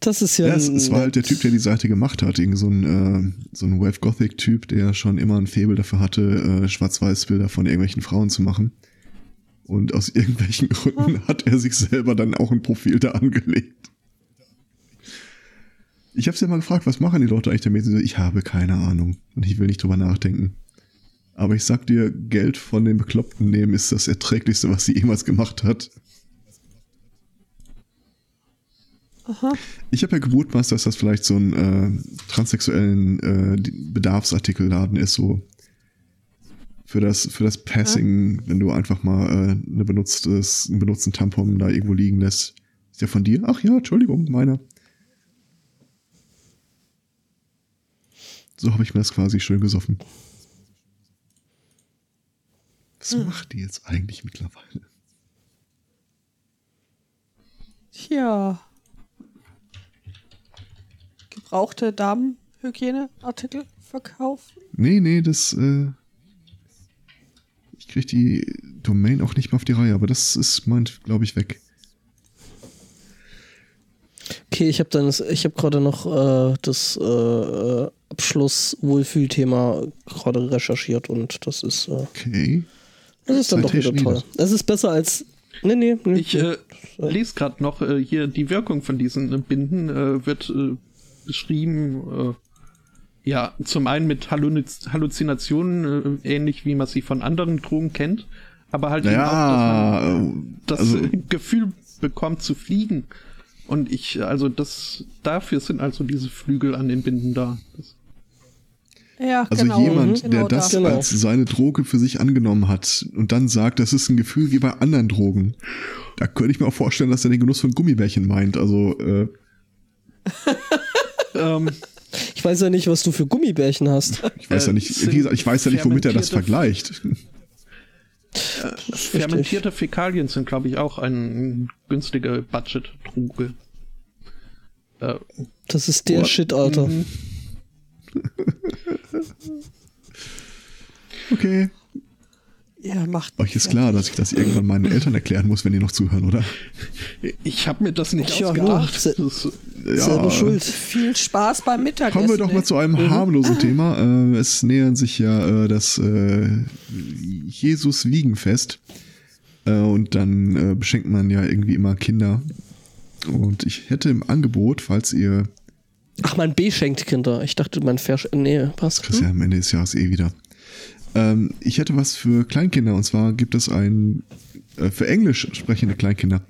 Das ist ja.
Ja, es, es war halt der Typ, der die Seite gemacht hat. Irgend so ein, äh, so ein Wave Gothic Typ, der schon immer ein Faible dafür hatte, äh, Schwarz-Weiß-Bilder von irgendwelchen Frauen zu machen. Und aus irgendwelchen [LAUGHS] Gründen hat er sich selber dann auch ein Profil da angelegt. Ich habe sie ja mal gefragt, was machen die Leute eigentlich damit? Sie so, Ich habe keine Ahnung und ich will nicht drüber nachdenken. Aber ich sag dir, Geld von den Bekloppten nehmen ist das erträglichste, was sie jemals gemacht hat. Ich habe ja gemutmaßt, dass das vielleicht so ein äh, transsexuellen äh, Bedarfsartikelladen ist, so für das, für das Passing, wenn du einfach mal äh, eine benutztes, einen benutzten Tampon da irgendwo liegen lässt. Ist der von dir? Ach ja, Entschuldigung, meiner. So habe ich mir das quasi schön gesoffen. Was macht die jetzt eigentlich mittlerweile?
Tja. Gebrauchte Damenhygieneartikel verkaufen?
Nee, nee, das, äh, ich krieg die Domain auch nicht mehr auf die Reihe, aber das ist, meint, glaube ich, weg.
Okay, ich habe dann, das- ich habe gerade noch äh, das äh, äh, Abschluss-Wohlfühlthema gerade recherchiert und das ist, äh,
Okay.
das ist dann doch wieder toll. Es ist besser als. Nee, nee, nee.
Ich äh, lese gerade noch äh, hier die Wirkung von diesen äh, Binden äh, wird äh, beschrieben. Äh, ja, zum einen mit Halluz Halluzinationen, äh, ähnlich wie man sie von anderen Drogen kennt, aber halt eben auch, dass man
äh,
das
also, [LAUGHS]
Gefühl bekommt zu fliegen. Und ich, also das, dafür sind also diese Flügel an den Binden da. Das,
Ja,
also
genau.
jemand,
mhm,
der
genau
das
Genau.
als seine Droge für sich angenommen hat und dann sagt, das ist ein Gefühl wie bei anderen Drogen, da könnte ich mir auch vorstellen, dass er den Genuss von Gummibärchen meint. Also, äh, [LAUGHS]
ähm,
Ich weiß ja nicht, was du für Gummibärchen hast. [LAUGHS]
ich weiß
Äh,
ja nicht, wie gesagt, ich weiß ja nicht, womit er das vergleicht.
fermentierte Fäkalien sind, glaube ich, auch ein günstige Budget-Droge. Äh,
Das ist der
What?
Shit, Alter.
mhm. [LAUGHS]
Okay.
Ja, macht.
Euch ist klar, dass ich das irgendwann meinen Eltern erklären muss, wenn die noch zuhören, oder?
Ich habe mir das nicht
Ja,
ausgedacht.
se-
Das,
Selber schuld.
Viel Spaß beim Mittagessen.
Kommen wir doch mal zu einem harmlosen Thema. Äh, es nähern sich ja äh, das äh, Jesus-Wiegenfest. Und dann beschenkt man ja irgendwie immer Kinder. Und ich hätte im Angebot, falls ihr,
Ach, man beschenkt Kinder. Ich dachte, man versch... Nee, passt.
kriegst ja am Ende des Jahres eh wieder. Ähm, ich hätte was für Kleinkinder. Und zwar gibt es ein, äh, für Englisch sprechende Kleinkinder,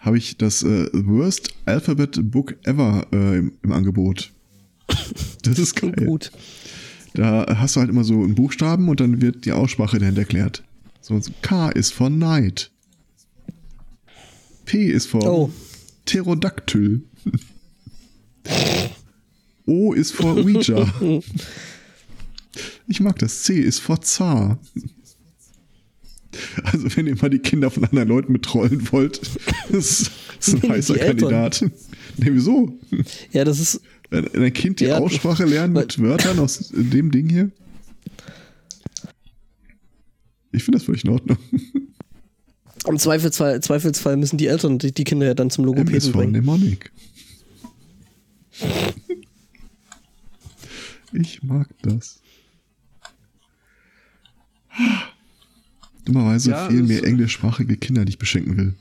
habe ich das äh, Worst Alphabet Book Ever äh, im, im Angebot. [LAUGHS] Das ist geil.
Gut.
Da hast du halt immer so einen Buchstaben und dann wird die Aussprache dahinter erklärt. So, K ist for Night. P ist for
Oh.
Pterodactyl. [LAUGHS] O ist for Ouija. [LAUGHS] Ich mag das. C ist for Zar. Also wenn ihr mal die Kinder von anderen Leuten betrollen wollt, [LAUGHS] das ist ein
Die
heißer. Kandidat. Nee, wieso?
Ja, das ist.
Wenn ein Kind die
Ja,
Aussprache lernen mit Wörtern aus dem Ding hier. Ich finde das völlig in Ordnung.
Im Zweifelsfall, Zweifelsfall müssen die Eltern die, die Kinder ja dann zum Logopäden
von
bringen.
Mnemonic. Ich mag das. Dummerweise
Ja,
fehlen mir englischsprachige Kinder, die ich beschenken will.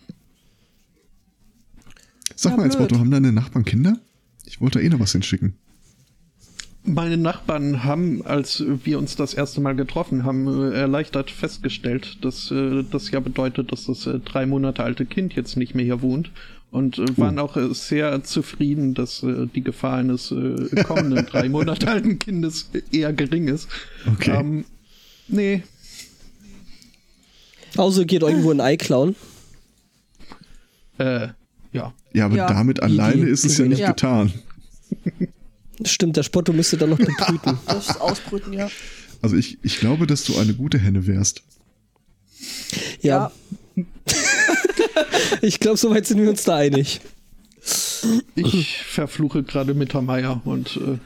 Sag
Ja,
mal als. Motto, haben deine Nachbarn Kinder? Ich wollte eh noch was hinschicken.
Meine Nachbarn haben, als wir uns das erste Mal getroffen haben, äh, erleichtert festgestellt, dass äh, das ja bedeutet, dass das äh, drei Monate alte Kind jetzt nicht mehr hier wohnt und waren auch äh, sehr zufrieden, dass die Gefahr eines kommenden drei Monate alten Kindes eher gering ist.
Okay.
Ähm, nee,
Außer geht irgendwo ein Ei klauen.
äh, ja.
Ja, aber
Ja.
damit alleine ist es ja nicht
Ja.
getan.
Stimmt, der Spotto müsste dann noch bebrüten. [LAUGHS]
Das Ausbrüten, ja.
Also ich, ich glaube, dass du eine gute Henne wärst.
Ja, ich glaube, soweit sind wir uns da einig.
Ich verfluche gerade Mittermeier und äh,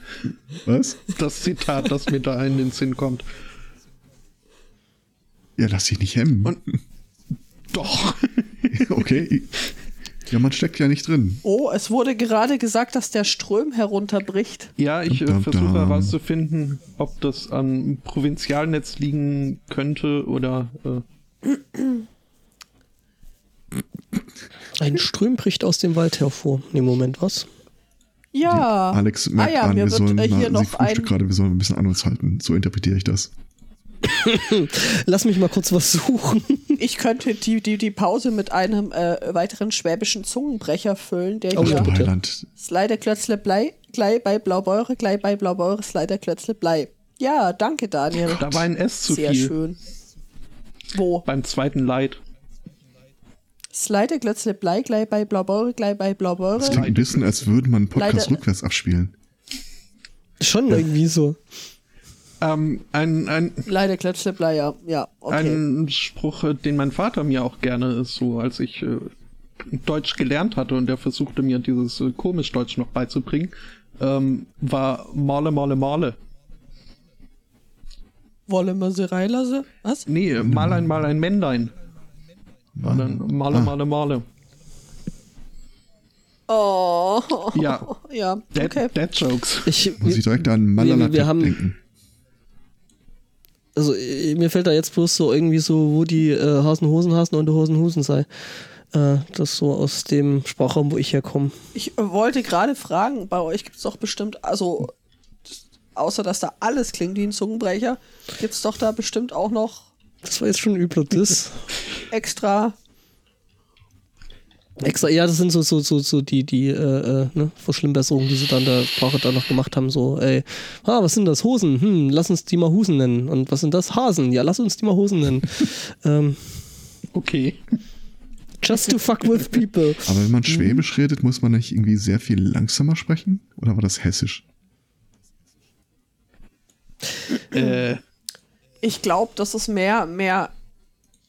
Was?
das Zitat, das mir da in den Sinn kommt.
Ja, lass dich nicht hemmen.
Und- [LAUGHS] Doch.
okay. Ja, man steckt ja nicht drin.
Oh, es wurde gerade gesagt, dass der Ström herunterbricht.
Ja, ich äh, versuche herauszufinden, ob das am Provinzialnetz liegen könnte oder äh,
Ein Ström bricht aus dem Wald hervor. Nee, Moment, was?
Ja.
Alex merkt
ah ja,
an,
mir
wir
wird
sollen
äh,
mal,
hier
sie
noch ein.
gerade, wir sollen ein bisschen an uns halten. So interpretiere ich das.
Lass mich mal kurz was suchen.
Ich könnte die, die, die Pause mit einem äh, weiteren schwäbischen Zungenbrecher füllen, der
Oh,
hier.
Heiland.
Slider Klötzle Blei, gleich bei Blaubeure, gleich bei Blaubeure, Slider Klötzle Blei. Ja, danke, Daniel.
da war ein S zu
Sehr
viel
schön. Wo?
beim zweiten Leid.
Slider Klötzle Blei, gleich bei Blaubeure, gleich bei Blaubeure.
Das klingt ein bisschen, als würde man einen Podcast
Leider-
rückwärts abspielen.
Schon irgendwie so.
Ähm, ein, ein,
Leider Klötzle Blei, ja. Ja, okay.
ein Spruch, äh, den mein Vater mir auch gerne ist, so als ich äh, Deutsch gelernt hatte und er versuchte mir dieses äh, komisch Deutsch noch beizubringen, ähm, war Male, Male, Male.
Wolle wir sie reinlassen? Was?
Nee, mal ein, mal ein Männlein. War dann Male,
Ah.
Male, Male.
Oh.
Ja. [LAUGHS]
Ja,
Dead,
okay.
Dead Jokes.
Ich,
Muss ich direkt an Malala
wir- wir haben-
denken.
Also mir fällt da jetzt bloß so irgendwie so, wo die äh, Hasen Hosen hasen und die Hosen Husen sei. Äh, das so aus dem Sprachraum, wo ich herkomme.
Ich äh, wollte gerade fragen, bei euch gibt es doch bestimmt, also außer dass da alles klingt wie ein Zungenbrecher, gibt es doch da bestimmt auch noch
Das war jetzt schon ein übler Diss. [LAUGHS]
extra.
Extra, ja, das sind so, so, so, so die, die äh, äh, ne, Verschlimmbesserungen, die sie dann der Sprache da noch gemacht haben. So, ey, ah, was sind das? Hosen? Hm, lass uns die mal Husen nennen. Und was sind das? Hasen? Ja, lass uns die mal Hosen nennen. [LAUGHS] ähm,
Okay.
just to fuck with people.
Aber wenn man Schwäbisch redet, muss man nicht irgendwie sehr viel langsamer sprechen? Oder war das Hessisch?
äh,
Ich glaube, das ist mehr, mehr.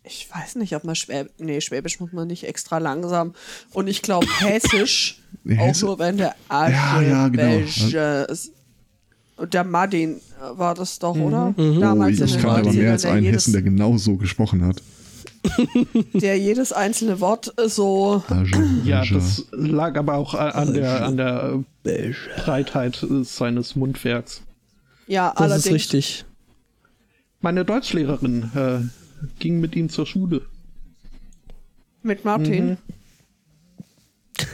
Ich weiß nicht, ob man Schwäbisch. Nee, Schwäbisch muss man nicht extra langsam. Und ich glaube, Hessisch, [LAUGHS] auch nur wenn der
Ja, ja, genau.
Der Martin äh, war das doch, oder?
Mhm.
Damals
oh, ich kann aber mehr als einen
jedes,
Hessen, der genau so gesprochen hat. [LAUGHS]
der jedes einzelne Wort so.
Ja, das lag aber auch an der, an der Breitheit seines Mundwerks.
Ja,
das allerdings. ist richtig.
Meine Deutschlehrerin äh, ging mit ihm zur Schule.
Mit Martin? Mhm. [LAUGHS]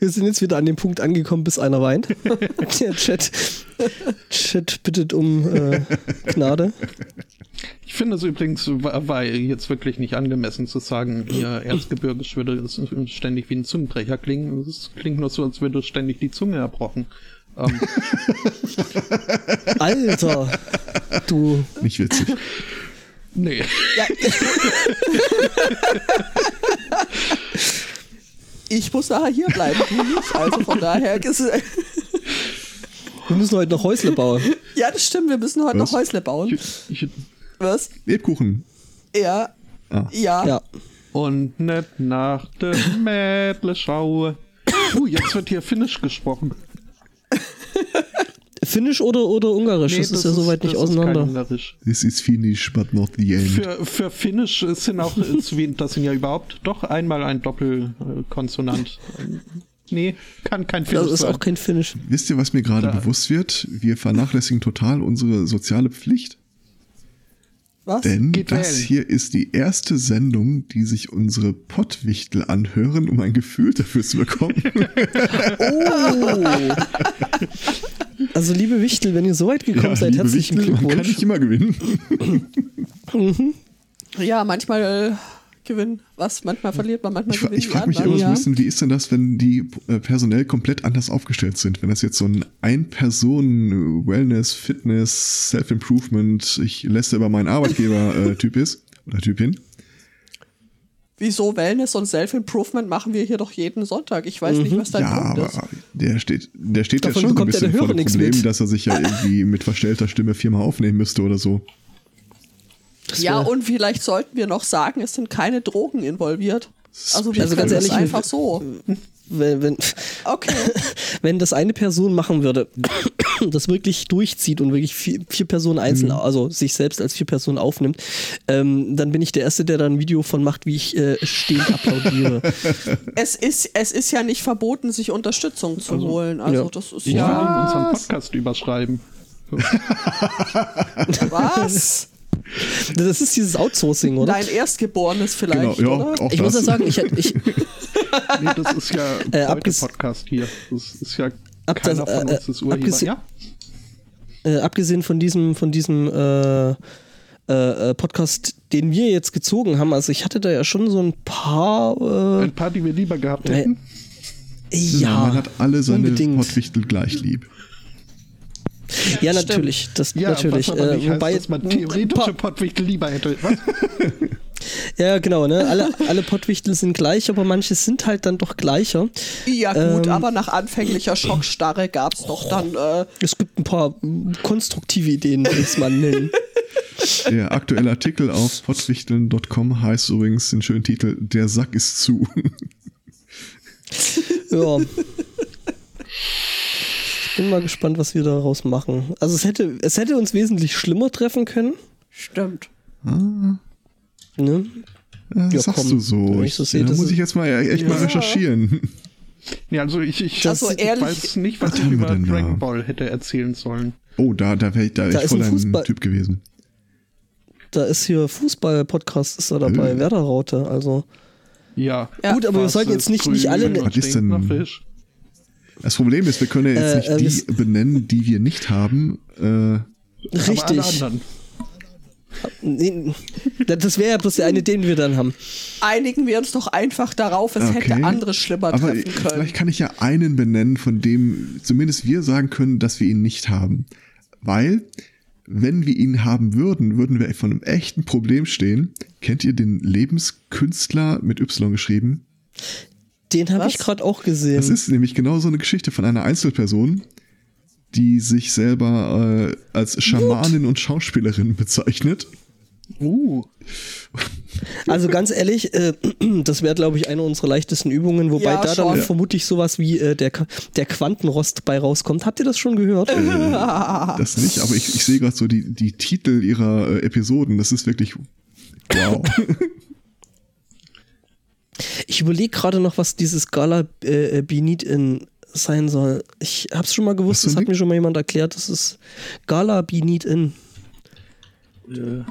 Wir sind jetzt wieder an dem Punkt angekommen, bis einer weint. [LAUGHS] Der Chat, Chat bittet um äh, Gnade.
Ich finde es übrigens war, war, jetzt wirklich nicht angemessen zu sagen, ihr Erzgebirgisch würde ständig wie ein Zungenbrecher klingen. Es klingt nur so, als würde ständig die Zunge erbrochen. Ähm.
Alter, du.
Nicht witzig.
Nee. Ja.
ich muss nachher hier bleiben, du nicht. Also von daher.
Wir müssen heute noch Häusle bauen.
Ja, das stimmt, wir müssen heute Was? noch Häusle bauen. Ich, ich,
Was? Lebkuchen.
Ja. Ah. Ja. ja.
Und nicht nach dem Mädle schaue. Uh, jetzt wird hier Finnisch gesprochen.
Finnisch oder, oder Ungarisch? Nee, das, das, ist ja soweit nicht auseinander. Ist
Ungarisch. This is Finnish, but not the end.
Für, für Finnisch sind auch, das sind ja überhaupt doch einmal ein Doppelkonsonant. Nee, kann kein Finnisch
sein. Das ist auch kein Finnisch.
Wisst ihr, was mir gerade bewusst wird? Wir vernachlässigen total unsere soziale Pflicht. Was? Denn Geht das wählen. hier ist die erste Sendung, die sich unsere Pottwichtel anhören, um ein Gefühl dafür zu bekommen. [LAUGHS]
oh! Also liebe Wichtel, wenn ihr so weit gekommen ja, seid, herzlichen Wichtel, Glückwunsch. Man
kann nicht immer gewinnen.
mhm. Ja, manchmal äh, gewinnen was, manchmal verliert man, manchmal
ich,
gewinnt
Ich frage mich immer so ein bisschen, wie ist denn das, wenn die äh, personell komplett anders aufgestellt sind? Wenn das jetzt so ein Ein-Personen-Wellness, Fitness, Self-Improvement, ich lässt über meinen Arbeitgeber-Typ äh, ist oder Typin.
Wieso Wellness und Self-Improvement machen wir hier doch jeden Sonntag? Ich weiß mhm. nicht, was dein ja, Punkt ist.
Der steht, der steht Davon jetzt schon ein bisschen vor dem Problem, mit. dass er sich ja irgendwie [LAUGHS] mit verstellter Stimme viermal aufnehmen müsste oder so.
Ja, und vielleicht sollten wir noch sagen, es sind keine Drogen involviert. Also, wir also ganz ehrlich, einfach so.
Wenn, wenn, okay. [LAUGHS] wenn das eine Person machen würde, [COUGHS] das wirklich durchzieht und wirklich vier, vier Personen einzeln, mhm. also sich selbst als vier Personen aufnimmt, ähm, dann bin ich der Erste, der da ein Video von macht, wie ich äh, stehend applaudiere. [LAUGHS]
es, ist, es ist ja nicht verboten, sich Unterstützung zu also, holen. Also ja. das ist
ich ja. Ich unseren Podcast überschreiben. [LAUGHS]
Was?
Das ist dieses Outsourcing, oder?
Dein Erstgeborenes vielleicht,
genau,
ja,
oder? Ich muss ja sagen, ich, ich [LAUGHS]
nee, das ist ja äh, Podcast hier. Das ist ja ab keiner das, von äh, uns ist Urheber. Ja?
Äh, abgesehen von diesem, von diesem äh, äh, äh, Podcast, den wir jetzt gezogen haben, also ich hatte da ja schon so ein paar.
ein paar, die wir lieber gehabt hätten.
Ja,
man hat alle seine Pottwichtel gleich lieb.
Ja, natürlich. Das, ja, natürlich.
Was aber nicht äh, wobei heißt, dass man theoretische Pottwichtel lieber hätte. Was? [LAUGHS]
ja, genau. Ne? Alle, alle Pottwichtel sind gleich, aber manche sind halt dann doch gleicher.
Ja, gut, ähm, aber nach anfänglicher Schockstarre gab es doch dann. Äh
es gibt ein paar konstruktive Ideen, würde ich es mal nennen. [LAUGHS]
Der aktuelle Artikel auf pottwichteln.com heißt übrigens den schönen Titel Der Sack ist zu.
ja [LAUGHS] bin mal gespannt, was wir daraus machen. Also es hätte, es hätte uns wesentlich schlimmer treffen können.
Stimmt.
Ah. Ne? Ja, ja, sagst komm, du so. Ich, so sehe, da muss ich jetzt mal echt ja. mal recherchieren. [LAUGHS]
Ja, also ich, ich also weiß nicht, was, was ich über Dragon Ball hätte erzählen sollen.
Oh, da, da wäre da, da ich voll ein, Fußball Typ gewesen.
Da ist hier Fußball-Podcast ist da dabei, äh. Werder-Raute, also.
Ja.
Gut, aber wir sollten jetzt nicht, nicht alle.
Was ist denn? Das Problem ist, wir können ja jetzt äh, nicht äh, die benennen, die wir nicht haben. Äh,
richtig. Das wäre ja bloß der eine, den wir dann haben.
Einigen wir uns doch einfach darauf, es okay. hätte andere schlimmer Aber treffen können.
Vielleicht kann ich ja einen benennen, von dem zumindest wir sagen können, dass wir ihn nicht haben. Weil, wenn wir ihn haben würden, würden wir von einem echten Problem stehen. Kennt ihr den Lebenskünstler mit Y geschrieben?
Den habe ich gerade auch gesehen.
Das ist nämlich genau so eine Geschichte von einer Einzelperson, die sich selber äh, als Schamanin What? und Schauspielerin bezeichnet.
Uh.
Also ganz ehrlich, äh, das wäre, glaube ich, eine unserer leichtesten Übungen, wobei
Ja,
da dann
schon.
vermutlich sowas wie äh, der, der Quantenrost bei rauskommt. Habt ihr das schon gehört?
Das nicht, aber ich, ich sehe gerade so die, die Titel ihrer äh, Episoden. Das ist wirklich wow. [LAUGHS]
Ich überlege gerade noch, was dieses Gala äh, Be Need in sein soll. Ich hab's schon mal gewusst, das hat mir schon mal jemand erklärt. Das ist Gala Be Need in.
Äh,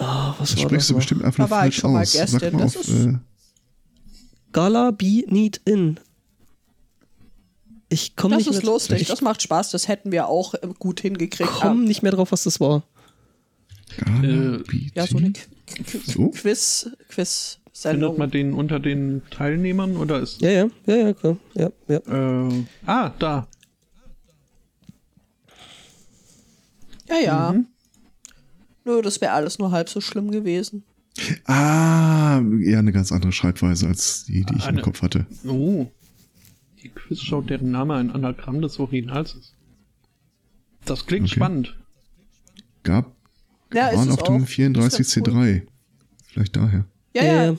Ah, was
Das
war
sprichst
das
du
noch?
bestimmt einfach
Da ich
falsch
schon mal
aus. Sag mal
das
auf,
ist-
äh,
Gala Be Need in. Ich komme
Das
nicht,
ist
mehr-
lustig,
ich
das macht Spaß, das hätten wir auch äh, gut hingekriegt.
komme nicht mehr drauf, was das war.
Gala
Äh.
Ja, so eine Qu- Qu-
So?
Quiz, Quiz
findet man
Sendung.
den unter den Teilnehmern oder ist.
Ja, ja, ja, ja, klar. Ja, ja.
Äh, ah, da.
Ja, ja.
Mhm.
Nö, das wäre alles nur halb so schlimm gewesen.
Ah, eher eine ganz andere Schreibweise als die, die ich
Eine-
im Kopf hatte.
Oh. Die Quizshow, deren Name ein Anagramm des Originals ist. Das klingt
Okay.
spannend.
Gab
Ja, ist
waren
es
auf dem
auch. Ist ganz
34C3. Vielleicht daher.
Ja,
Ja,
ja.
ja.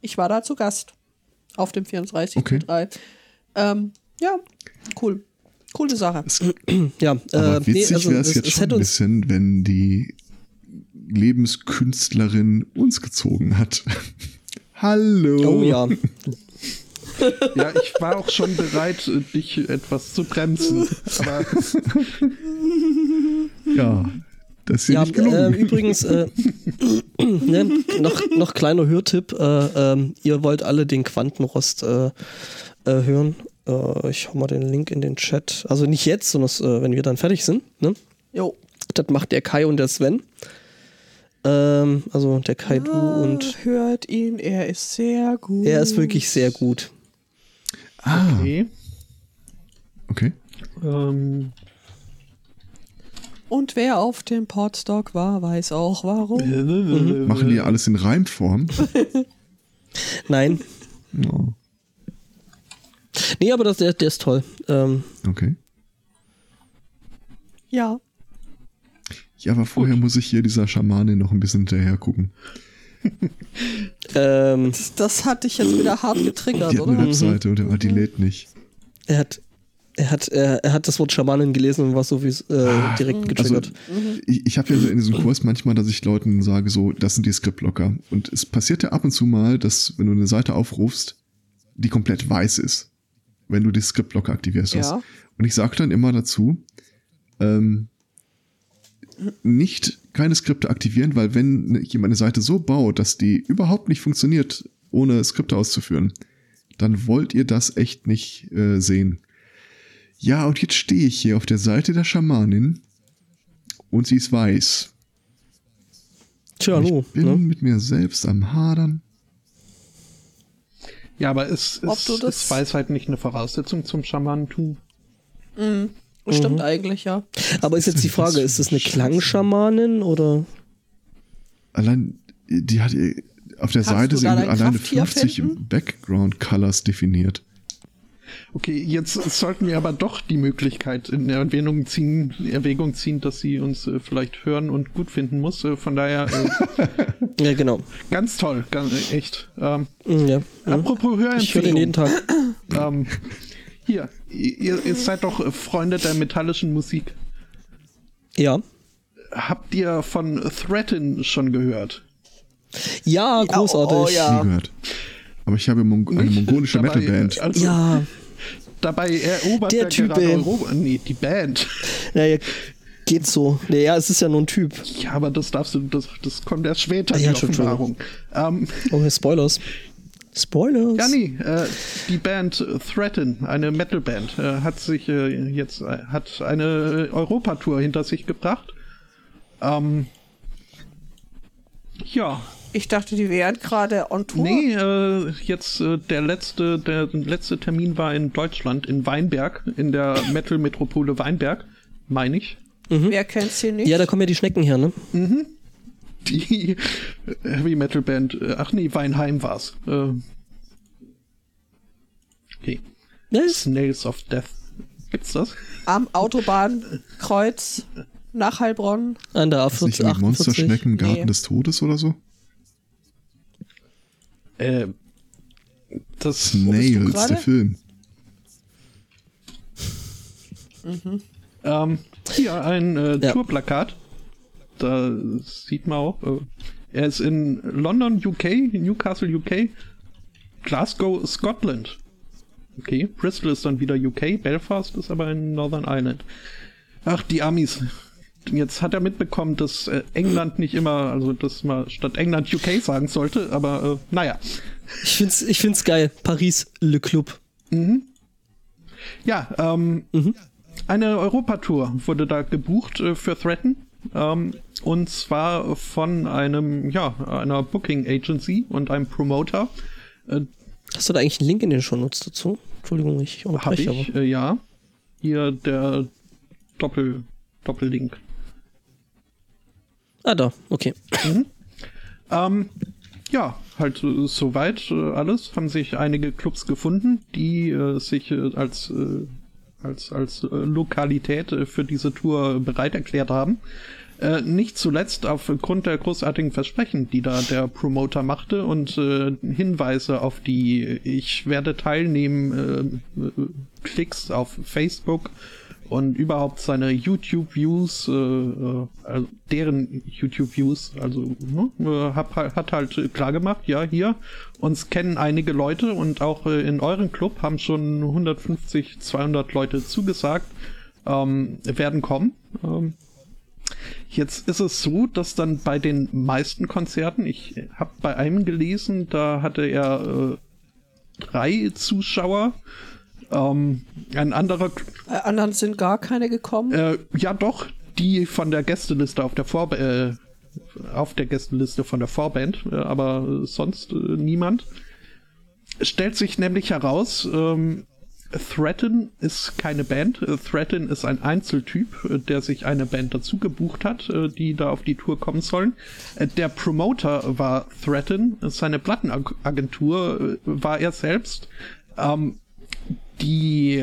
Ich war da zu Gast. Auf dem 34
Okay.
3 Ähm, ja, cool. Coole Sache. [CLEARS THROAT]
ja
Aber
äh, nee,
witzig
also
wäre es
es-
jetzt
es
schon ein bisschen, wenn die Lebenskünstlerin uns gezogen hat. [LAUGHS] Hallo.
Oh ja. [LAUGHS]
Ja, ich war auch schon bereit, äh, dich etwas zu bremsen. Aber [LAUGHS]
Ja, das ist
Ja,
nicht gelungen.
äh, übrigens, äh, [LAUGHS] ne, noch, noch kleiner Hörtipp. Äh, ähm, ihr wollt alle den Quantenrost äh, äh, hören. Äh, ich hau mal den Link in den Chat. Also nicht jetzt, sondern äh, wenn wir dann fertig sind. Ne?
Jo.
Das macht der Kai und der Sven. Ähm, also der Kai, du und
Ah, hört ihn, er ist sehr gut.
er ist wirklich sehr gut.
ah,
okay.
okay.
Ähm,
Und wer auf dem Podstock war, weiß auch warum.
Mhm.
Machen die alles in Reimform? [LAUGHS]
Nein.
Oh,
Nee, aber das, der, der ist toll. Ähm,
okay.
Ja.
Ja, aber vorher muss ich hier dieser Schamane noch ein bisschen hinterher gucken.
ähm,
Das hat dich jetzt wieder hart getriggert,
Die hat eine
oder?
Webseite und aber die lädt nicht.
er hat. Er hat, er, er hat das Wort Schamanin gelesen und war so wie äh, direkt
Also,
getriggert.
ich, ich habe ja so in diesem Kurs manchmal, dass ich Leuten sage, so, das sind die Skriptblocker. Und es passiert ja ab und zu mal, dass, wenn du eine Seite aufrufst, die komplett weiß ist. Wenn du die Skriptblocker aktivierst hast.
Ja.
Und ich sage dann immer dazu, ähm, nicht keine Skripte aktivieren, weil wenn jemand eine Seite so baut, dass die überhaupt nicht funktioniert, ohne Skripte auszuführen, dann wollt ihr das echt nicht äh, sehen. Ja, und jetzt stehe ich hier auf der Seite der Schamanin und sie ist weiß.
Tja,
ich
hallo.
bin
Ne?
mit mir selbst am Hadern.
ja, aber ist, ist, ist Weisheit nicht eine Voraussetzung zum Schamanentum?
Stimmt eigentlich, ja.
Aber ist jetzt die Frage, ist das
eine
Klangschamanin oder?
Allein, die hat ihr- auf der
Kannst
Seite sind alleine
Krafttier
50
finden?
Background Colors definiert.
Okay, jetzt sollten wir aber doch die Möglichkeit in Erwähnung ziehen, Erwägung ziehen, dass sie uns äh, vielleicht hören und gut finden muss. Äh, von daher äh, [LAUGHS]
Ja, genau.
ganz toll, ganz, äh, echt. Ähm,
Mm, Ja.
apropos
Ich höre den jeden
Hörempfehlung.
Tag. [CLEARS THROAT]
Ähm, hier, ihr, ihr seid doch Freunde der metallischen Musik.
Ja.
Habt ihr von Threatin schon gehört?
Ja, großartig.
oh ja.
Nie gehört. Aber ich habe Mong eine
Nicht?
mongolische
Dabei,
Metalband.
Also,
Ja.
Dabei erobert
Der
er
Typ,
gerade. Europa. Nee, die Band.
Naja, geht so. Naja, es ist ja nur ein Typ.
Ja, aber das darfst du, das, das kommt erst später,
Ah, ja,
die
schon,
Offenbarung. Ähm,
Oh, Spoilers. Spoilers.
ja, nee, äh, die Band Threaten, eine Metalband, äh, hat sich äh, jetzt, äh, hat eine Europatour hinter sich gebracht. Ähm, ja,
Ich dachte, die wären gerade on Tour.
nee, äh, jetzt äh, der letzte, der letzte Termin war in Deutschland, in Weinberg, in der Metal-Metropole Weinberg, meine ich.
Wer kennt sie nicht?
Ja, da kommen ja die Schnecken her, ne?
Die Heavy Metal Band, äh, ach nee, Weinheim war's. Äh, okay.
Ist,
Snails of Death. Gibt's das?
Am Autobahnkreuz nach Heilbronn.
an der
Ist nicht
A40,
irgendwie
48.
Monsterschnecken, Garten
Nee.
des Todes oder so? Äh, das Snails, der Film.
Mhm. Ähm, hier ein äh, ja. Tourplakat. Da sieht man auch. Äh, er ist in London, UK, Newcastle, UK, Glasgow, Scotland. Okay, Bristol ist dann wieder UK, Belfast ist aber in Northern Ireland. Ach, die Amis. Jetzt hat er mitbekommen, dass äh, England nicht immer, also dass man statt England UK sagen sollte, aber äh, naja.
Ich find's, ich find's geil. Paris, Le Club.
Mhm. Ja, ähm, mhm. eine Europatour wurde da gebucht äh, für Threaten. Ähm, und zwar von einem, ja, einer Booking Agency und einem Promoter.
Äh, Hast du da eigentlich einen Link in den Shownotes dazu? Entschuldigung, ich
unterbreche. Hab ich, äh, ja. Hier der Doppel, Doppellink.
Ah, da, okay.
Mhm. Ähm, ja, halt äh, soweit äh, alles. Haben sich einige Clubs gefunden, die äh, sich äh, als, äh, als, als äh, Lokalität für diese Tour bereit erklärt haben. Nicht zuletzt aufgrund der großartigen Versprechen, die da der Promoter machte und Hinweise auf die Ich werde teilnehmen Klicks auf Facebook und überhaupt seine YouTube-Views, äh, äh, also deren YouTube-Views, also ne, hab, hat halt klar gemacht, ja, hier, uns kennen einige Leute und auch äh, in eurem Club haben schon 150, 200 Leute zugesagt, ähm, werden kommen. Ähm, Jetzt ist es so, dass dann bei den meisten Konzerten, ich habe bei einem gelesen, da hatte er äh, drei Zuschauer. Ähm, ein anderer.
Bei anderen sind gar keine gekommen?
Äh, ja, doch. Die von der Gästeliste auf der Vor äh, auf der Gästeliste von der Vorband, äh, aber sonst äh, niemand. stellt sich nämlich heraus, ähm, Threaten ist keine Band. Threaten ist ein Einzeltyp, der sich eine Band dazu gebucht hat, die da auf die Tour kommen sollen. Der Promoter war Threaten, seine Plattenagentur war er selbst. Ähm, die,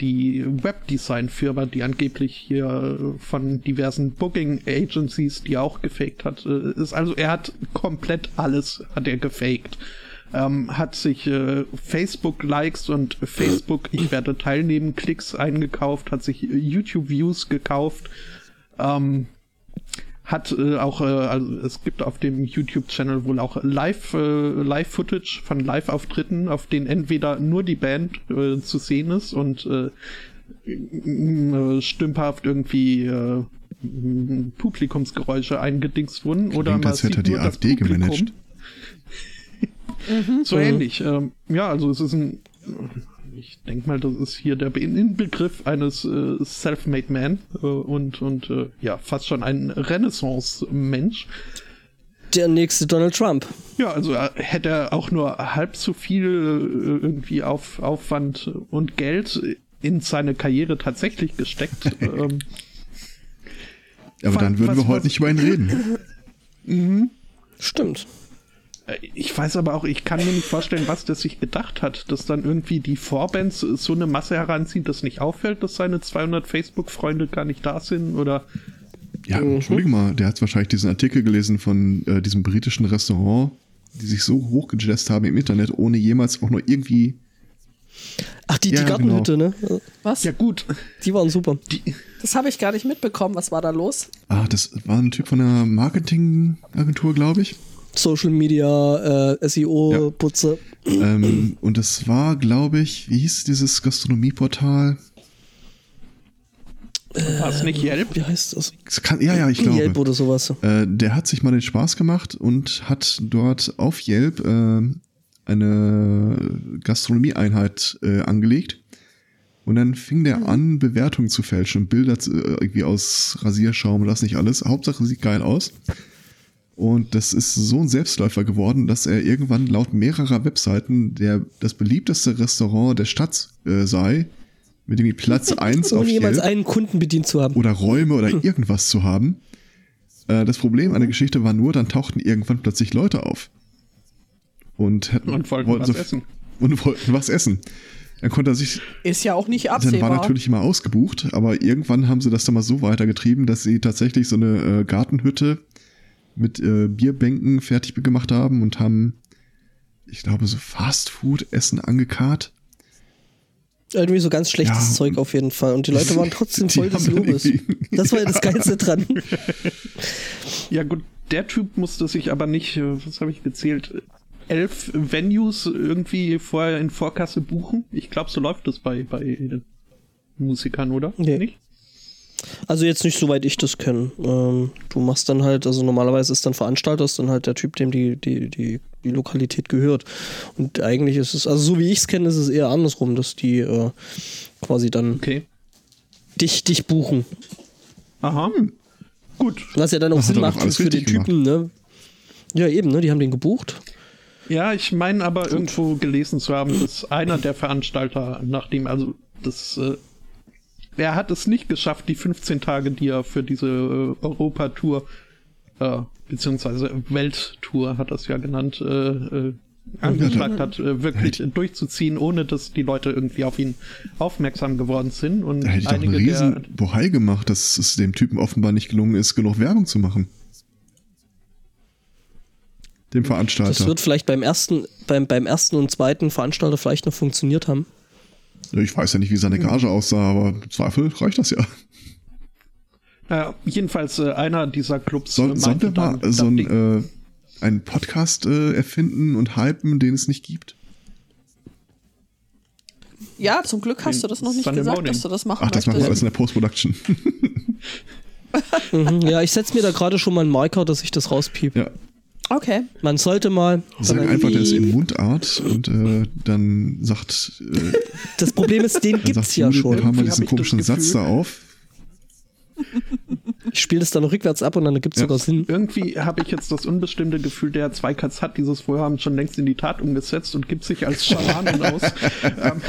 die Webdesign-Firma, die angeblich hier von diversen Booking-Agencies, die auch gefaked hat, ist. Also, er hat komplett alles, hat er gefaked. Ähm, hat sich äh, Facebook-Likes und Facebook, ich werde teilnehmen, Klicks eingekauft, hat sich äh, YouTube-Views gekauft, ähm, hat äh, auch, äh, also es gibt auf dem YouTube-Channel wohl auch Live, äh, Live-Footage von Live-Auftritten, auf denen entweder nur die Band äh, zu sehen ist und äh, äh stümperhaft irgendwie äh, Publikumsgeräusche eingedingst wurden
oder man sieht nur die das AfD gemanagt.
Mhm. [LAUGHS] So ähnlich. Ähm, ja, also es ist ein, denke mal, das ist hier der Inbegriff eines äh, Self-Made Man äh, und, und äh, ja, fast schon ein Renaissance-Mensch.
Der nächste Donald Trump.
Ja, also äh, hätte er auch nur halb so viel äh, irgendwie auf Aufwand und Geld in seine Karriere tatsächlich gesteckt. [LAUGHS] ähm,
Aber dann würden wir heute nicht über ihn reden. [LAUGHS]
mhm. Stimmt.
Äh, ich weiß aber auch, ich kann mir nicht vorstellen, was der sich gedacht hat, dass dann irgendwie die Vorbands so eine Masse heranziehen, dass nicht auffällt, dass seine 200 Facebook-Freunde gar nicht da sind oder.
Ja, mhm. entschuldige mal, der hat wahrscheinlich diesen Artikel gelesen von äh, diesem britischen Restaurant, die sich so hochgejazzt haben im Internet, ohne jemals auch nur irgendwie.
Ach, die, ja, die Gartenhütte, genau. ne?
Was? Ja, gut.
Die waren super. Die,
das habe ich gar nicht mitbekommen. Was war da los?
Ah, das war ein Typ von einer Marketingagentur, glaube ich.
Social Media, äh, SEO-Putze.
Ja. Ähm, und das war, glaube ich, wie hieß dieses Gastronomieportal?
War es nicht Yelp?
Wie heißt das?
Kann, ja, ja, ich glaube.
Yelp oder sowas.
Äh, der hat sich mal den Spaß gemacht und hat dort auf Yelp äh, eine Gastronomieeinheit äh, angelegt. Und dann fing der mhm. an, Bewertungen zu fälschen, Bilder zu, äh, irgendwie aus Rasierschaum, das nicht alles. Hauptsache sieht geil aus. Und das ist so ein Selbstläufer geworden, dass er irgendwann laut mehrerer Webseiten der, das beliebteste Restaurant der Stadt äh, sei, mit irgendwie Platz [LAUGHS] 1 auf
jemals Yelp, einen Kunden bedient zu haben.
Oder Räume oder hm. [LAUGHS] irgendwas zu haben. Äh, das Problem an der Geschichte war nur, dann tauchten irgendwann plötzlich Leute auf. Und, hätten,
und wollten, wollten was so, essen. [LAUGHS]
Und wollten was essen. Dann konnte er sich.
Ist ja auch nicht absehbar.
Dann war natürlich immer ausgebucht, aber irgendwann haben sie das dann mal so weitergetrieben, dass sie tatsächlich so eine äh, Gartenhütte mit äh, Bierbänken fertig gemacht haben und haben ich glaube, so Fastfood-Essen angekarrt.
Irgendwie so ganz schlechtes ja, Zeug auf jeden Fall. Und die Leute waren [LAUGHS] trotzdem voll des Lobes. Das war ja das Geilste dran. [LAUGHS]
Ja, gut, der Typ musste sich aber nicht, äh, was habe ich gezählt, elf Venues irgendwie vorher in Vorkasse buchen. Ich glaube, so läuft das bei, bei Musikern, oder?
Nee. Nicht? Also jetzt nicht soweit ich das kenne. Ähm, du machst dann halt, also normalerweise ist dann Veranstalter, ist dann halt der Typ, dem die, die, die, die Lokalität gehört. Und eigentlich ist es, also so wie ich es kenne, ist es eher andersrum, dass die äh, quasi dann
okay.
dich, dich buchen.
Aha. Gut.
Was ja dann auch das Sinn macht für den Typen, ne? Ja, eben, ne? Die haben den gebucht.
Ja, ich meine aber irgendwo gelesen zu haben, dass einer der Veranstalter, nachdem, also das äh, er hat es nicht geschafft, die 15 Tage, die er für diese äh, Europatour, äh, beziehungsweise Welttour hat er es ja genannt, äh, äh, angeschlagt hat, äh, wirklich halt. durchzuziehen, ohne dass die Leute irgendwie auf ihn aufmerksam geworden sind. Und
da hätte ich einige doch einen riesen der, Bohai gemacht, dass es dem Typen offenbar nicht gelungen ist, genug Werbung zu machen. Dem Veranstalter. Das
wird vielleicht beim ersten, beim, beim ersten und zweiten Veranstalter vielleicht noch funktioniert haben.
Ich weiß ja nicht, wie seine Gage aussah, aber im Zweifel reicht das ja.
Ja, jedenfalls äh, einer dieser Clubs.
Soll, sollen wir mal so ein, äh, einen Podcast äh, erfinden und hypen, den es nicht gibt?
Ja, zum Glück hast du das noch nicht Sunday gesagt, Morning. dass du das machen
Ach, das machen wir alles in der Post-Production. [LAUGHS]
mhm, ja, ich setze mir da gerade schon mal einen Marker, dass ich das rauspiepe. Ja.
Okay.
Man sollte mal.
Sag einfach, der ist in Mundart und äh, dann sagt. Äh,
das Problem ist, den gibt's ja schon.
Ein paar Mal diesen komischen Satz da auf. [LAUGHS]
Ich spiele das dann rückwärts ab und dann gibt es ja. sogar Sinn.
Irgendwie habe ich jetzt das unbestimmte Gefühl, der Zweikatz hat dieses Vorhaben schon längst in die Tat umgesetzt und gibt sich als Schamanen aus. [LAUGHS] Ähm,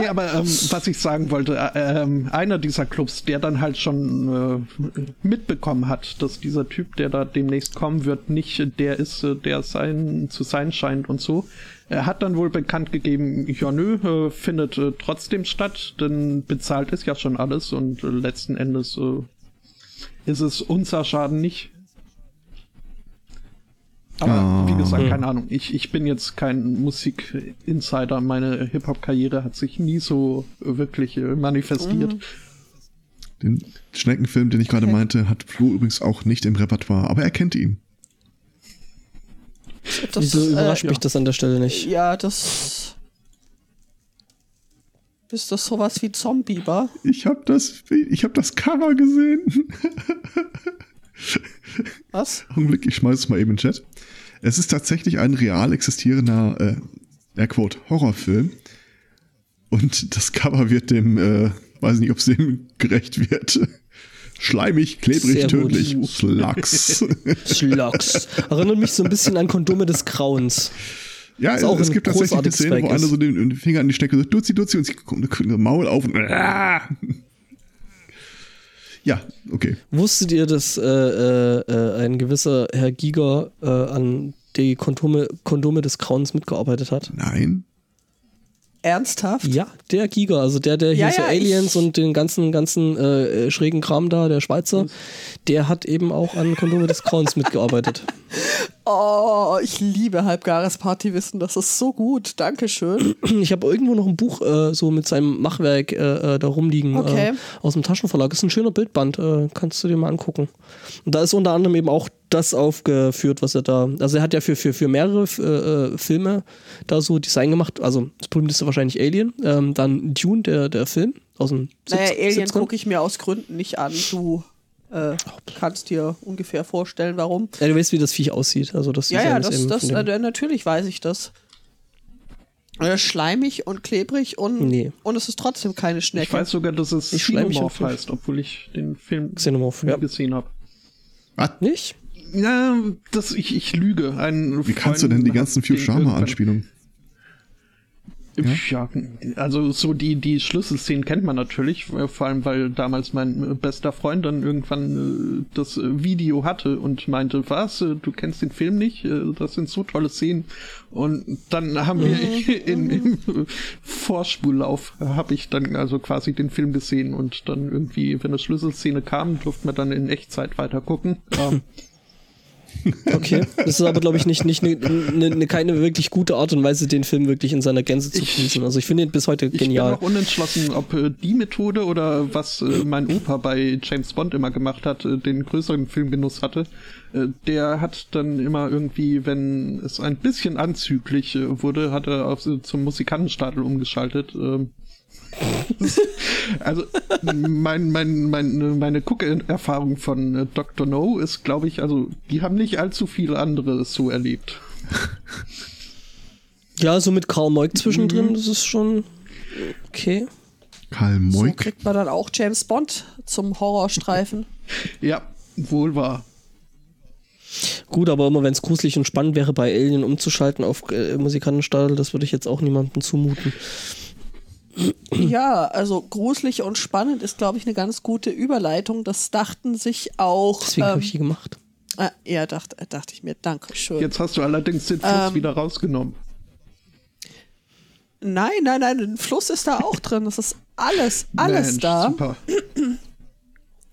nee, aber ähm, was ich sagen wollte, äh, äh, einer dieser Clubs, der dann halt schon äh, mitbekommen hat, dass dieser Typ, der da demnächst kommen wird, nicht der ist, äh, der sein zu sein scheint und so, er hat dann wohl bekannt gegeben, ja nö, äh, findet äh, trotzdem statt, denn bezahlt ist ja schon alles und äh, letzten Endes äh, ist es unser Schaden nicht. Aber oh. wie gesagt, hm. keine Ahnung. Ich, ich bin jetzt kein Musik-Insider. Meine Hip-Hop-Karriere hat sich nie so wirklich äh, manifestiert. Mhm.
Den Schneckenfilm, den ich gerade okay. meinte, hat Flo übrigens auch nicht im Repertoire, aber er kennt ihn.
Das, Wieso überrascht äh, mich ja. das an der Stelle nicht?
Ja, das. Ist das sowas wie Zombieber?
Ich hab das, ich hab das Cover gesehen.
Was?
Augenblick, ich schmeiß es mal eben in den Chat. Es ist tatsächlich ein real existierender, äh, Airquote, Horrorfilm. Und das Cover wird dem, äh, weiß nicht, ob es dem [LAUGHS] gerecht wird. Schleimig, klebrig, Sehr tödlich. Slugs. [LAUGHS]
Slugs. Erinnert mich so ein bisschen an Kondome des Grauens.
Ja, es, es gibt tatsächlich eine Szene, wo einer so den, den, Finger an die Stecke so, Duzi, Duzi, und sie kommt das Maul auf und ah! Ja, okay.
Wusstet ihr, dass äh, äh, ein gewisser Herr Giger äh, an die Kondome, Kondome des Grauens mitgearbeitet hat?
Nein.
Ernsthaft?
Ja, der Giga, also der, der hier ja, so ja, Aliens und den ganzen, ganzen äh, schrägen Kram da, der Schweizer, der hat eben auch an Kondome des Grauens mitgearbeitet. [LAUGHS]
Oh, ich liebe halbgares Partywissen, das ist so gut. Dankeschön. [CLEARS THROAT]
Ich habe irgendwo noch ein Buch äh, so mit seinem Machwerk äh, äh da rumliegen okay. Äh, aus dem Taschenverlag. Ist ein schöner Bildband, äh, kannst du dir mal angucken. Und da ist unter anderem eben auch das aufgeführt, was er da. Also er hat ja für, für, für mehrere äh, Filme da so Design gemacht. Also das berühmteste wahrscheinlich Alien, ähm, dann Dune, der, der Film aus dem
Naja, Alien gucke ich mir aus Gründen nicht an. Du äh, kannst dir ungefähr vorstellen, warum.
Ja, du weißt, wie das Viech aussieht. Also das
ja, ja, das, das, äh, natürlich weiß ich das. Äh, schleimig und klebrig und, nee. und es ist trotzdem keine Schnecke.
Ich weiß sogar, dass es Xenomorph heißt, obwohl ich den Film
Xenomorph, ja.
gesehen habe.
Was? Nicht?
Ja, das, ich, ich lüge. Ein
Wie kannst du denn die ganzen Futurama-Anspielungen?
Ja? ja, also so die, die Schlüsselszenen kennt man natürlich, vor allem weil damals mein bester Freund dann irgendwann äh, das Video hatte und meinte, was, äh, du kennst den Film nicht? Äh, das sind so tolle Szenen. Und dann haben wir mhm. [LAUGHS] in, im Vorspullauf habe ich dann also quasi den Film gesehen und dann irgendwie, wenn eine Schlüsselszene kam, durfte man dann in Echtzeit weiter gucken. [LAUGHS] Ähm,
Okay, das ist aber, glaube ich, nicht, nicht ne, ne, ne, keine wirklich gute Art und Weise, den Film wirklich in seiner Gänze zu genießen. Also ich finde ihn bis heute genial.
Ich bin noch unentschlossen, ob äh, die Methode oder was äh, mein Opa bei James Bond immer gemacht hat, äh, den größeren Filmgenuss hatte. Äh, der hat dann immer irgendwie, wenn es ein bisschen anzüglich äh, wurde, hat er auf, zum Musikantenstadel umgeschaltet. [LAUGHS] Also mein, mein, mein, meine Guckerfahrung von äh, Dr. No ist, glaube ich, also die haben nicht allzu viele andere so erlebt. [LAUGHS]
Ja, so mit Karl Moik zwischendrin, mhm. das ist schon okay.
Karl Moik.
So kriegt man dann auch James Bond zum Horrorstreifen. [LAUGHS]
ja, wohl wahr.
Gut, aber immer wenn es gruselig und spannend wäre, bei Alien umzuschalten auf äh, Musikantenstadel, das würde ich jetzt auch niemandem zumuten.
Ja, also gruselig und spannend ist, glaube ich, eine ganz gute Überleitung. Das dachten sich auch.
Deswegen ähm, habe ich die gemacht.
Äh, ja, dachte, dachte ich mir. Danke schön.
Jetzt hast du allerdings den Fluss ähm, wieder rausgenommen.
Nein, nein, nein, ein Fluss ist da auch drin. Das ist alles, alles Mensch, da. Super.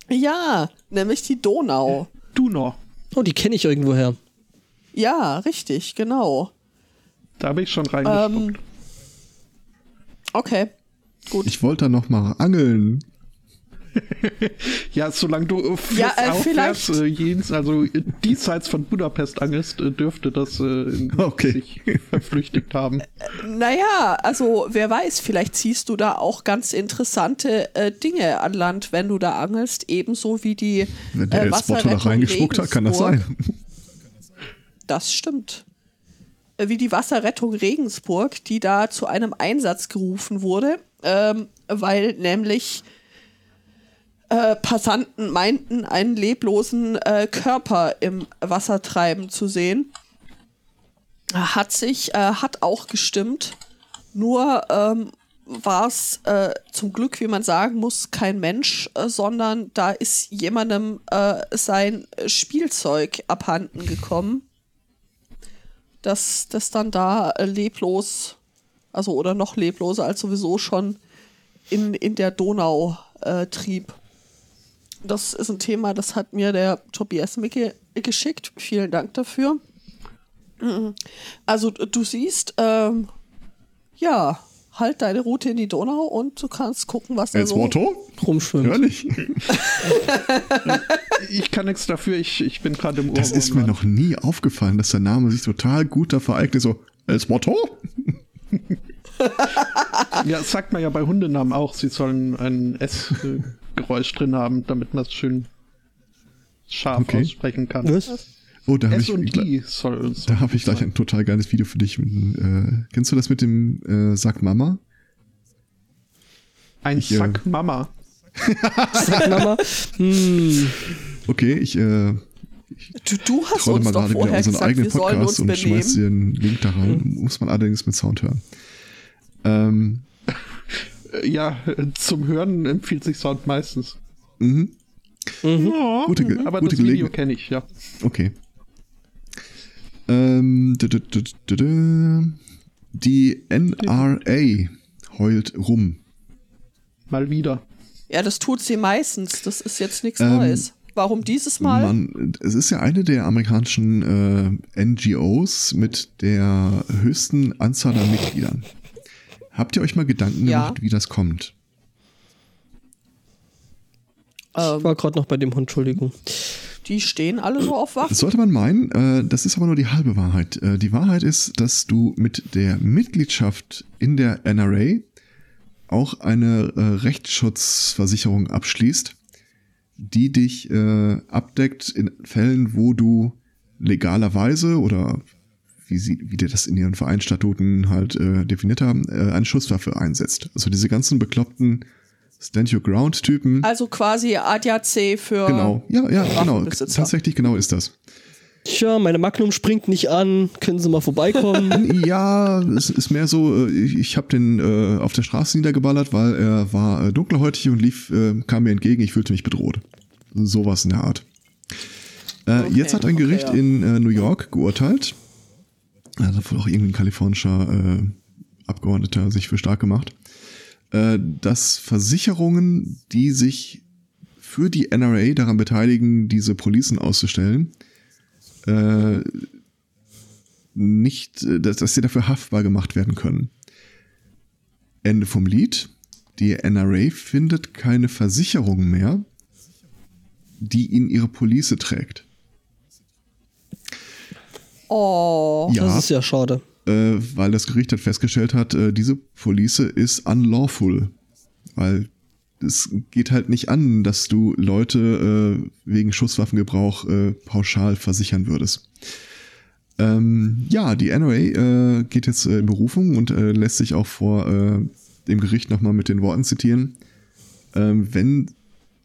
Ja, nämlich die Donau.
Donau.
Oh, die kenne ich irgendwoher.
Ja, richtig, genau.
Da habe ich schon reingespuckt. Ähm,
Okay, gut.
Ich wollte da noch mal angeln. [LAUGHS]
ja, solange du äh, ja, äh, aufwärts, äh, jens, also diesseits von Budapest angelst, äh, dürfte das äh, okay. sich verflüchtigt haben. [LAUGHS] Äh,
naja, also wer weiß, vielleicht ziehst du da auch ganz interessante äh, Dinge an Land, wenn du da angelst, ebenso wie die
Wenn der äh, Wasserrettung da reingespuckt hat, kann das sein.
Das stimmt. Äh, wie die Wasserrettung Regensburg, die da zu einem Einsatz gerufen wurde, ähm, weil nämlich äh, Passanten meinten, einen leblosen äh, Körper im Wasser treiben zu sehen. Hat sich, äh, hat auch gestimmt. Nur ähm, war es äh, zum Glück, wie man sagen muss, kein Mensch, äh, sondern da ist jemandem sein Spielzeug abhanden gekommen dass das dann da leblos, also oder noch lebloser als sowieso schon in, in der Donau äh, trieb. Das ist ein Thema, das hat mir der Tobias Micke geschickt. Vielen Dank dafür. Mhm. Also du siehst, ähm, ja, halt deine Route in die Donau und du kannst gucken, was
da so Motto?
rumschwimmt.
Ehrlich? [LAUGHS]
ich kann nichts dafür, ich, ich bin gerade im Urwald.
Das ist mir noch nie aufgefallen, dass der Name sich total gut dafür eignet. So, als Motto? [LAUGHS]
ja, das sagt man ja bei Hundenamen auch. Sie sollen ein S-Geräusch drin haben, damit man es schön scharf okay. aussprechen kann. Was?
Oh, da habe ich, da hab ich gleich ein total geiles Video für dich. Äh, kennst du das mit dem äh, Sack Mama?
Ein ich, äh, Sack Mama. [LAUGHS]
Sack Mama? Hm.
Okay, ich, äh,
ich du, du hast uns mal doch vorher gesagt, eigenen Podcast und benehmen. schmeiß
dir einen Link da rein. Hm. Muss man allerdings mit Sound hören. Ähm,
ja, zum Hören empfiehlt sich Sound meistens.
Mhm.
Mhm. Ja, gute, aber gute das Video kenne ich, ja.
Okay. Ähm, die NRA heult rum.
Mal wieder.
Ja, das tut sie meistens. Das ist jetzt nichts ähm, Neues. Warum dieses Mal?
Man, es ist ja eine der amerikanischen äh, NGOs mit der höchsten Anzahl an Mitgliedern. Habt ihr euch mal Gedanken ja. gemacht, wie das kommt?
Ich war gerade noch bei dem Hund, Entschuldigung.
Die stehen alle so auf.
Das sollte man meinen, äh, das ist aber nur die halbe Wahrheit. Äh, die Wahrheit ist, dass du mit der Mitgliedschaft in der NRA auch eine äh, Rechtsschutzversicherung abschließt, die dich äh, abdeckt in Fällen, wo du legalerweise oder wie sie, wie die das in ihren Vereinstatuten halt äh, definiert haben, äh, eine Schusswaffe einsetzt. Also diese ganzen bekloppten Stand Your Ground Typen.
Also quasi ADAC für.
Genau, ja, ja, genau. Tatsächlich genau ist das.
Tja, meine Magnum springt nicht an. Können Sie mal vorbeikommen? [LAUGHS]
ja, es ist mehr so, äh, ich, ich habe den äh, auf der Straße niedergeballert, weil er war äh, dunkelhäutig und lief, äh, kam mir entgegen. Ich fühlte mich bedroht. Sowas in der Art. Äh, okay, jetzt hat ein Gericht okay, ja. in äh, New York geurteilt. Also wohl auch irgendein kalifornischer äh, Abgeordneter sich für stark gemacht dass Versicherungen, die sich für die NRA daran beteiligen, diese Policen auszustellen, äh, nicht, äh, dass, dass sie dafür haftbar gemacht werden können. Ende vom Lied. Die NRA findet keine Versicherung mehr, die ihnen ihre Police trägt.
Oh, ja, das ist ja schade.
Äh, weil das Gericht hat festgestellt hat, äh, diese Police ist unlawful. Weil es geht halt nicht an, dass du Leute äh, wegen Schusswaffengebrauch äh, pauschal versichern würdest. Ähm, ja, die NRA äh, geht jetzt äh, in Berufung und lässt sich auch vor dem Gericht nochmal mit den Worten zitieren. Ähm, wenn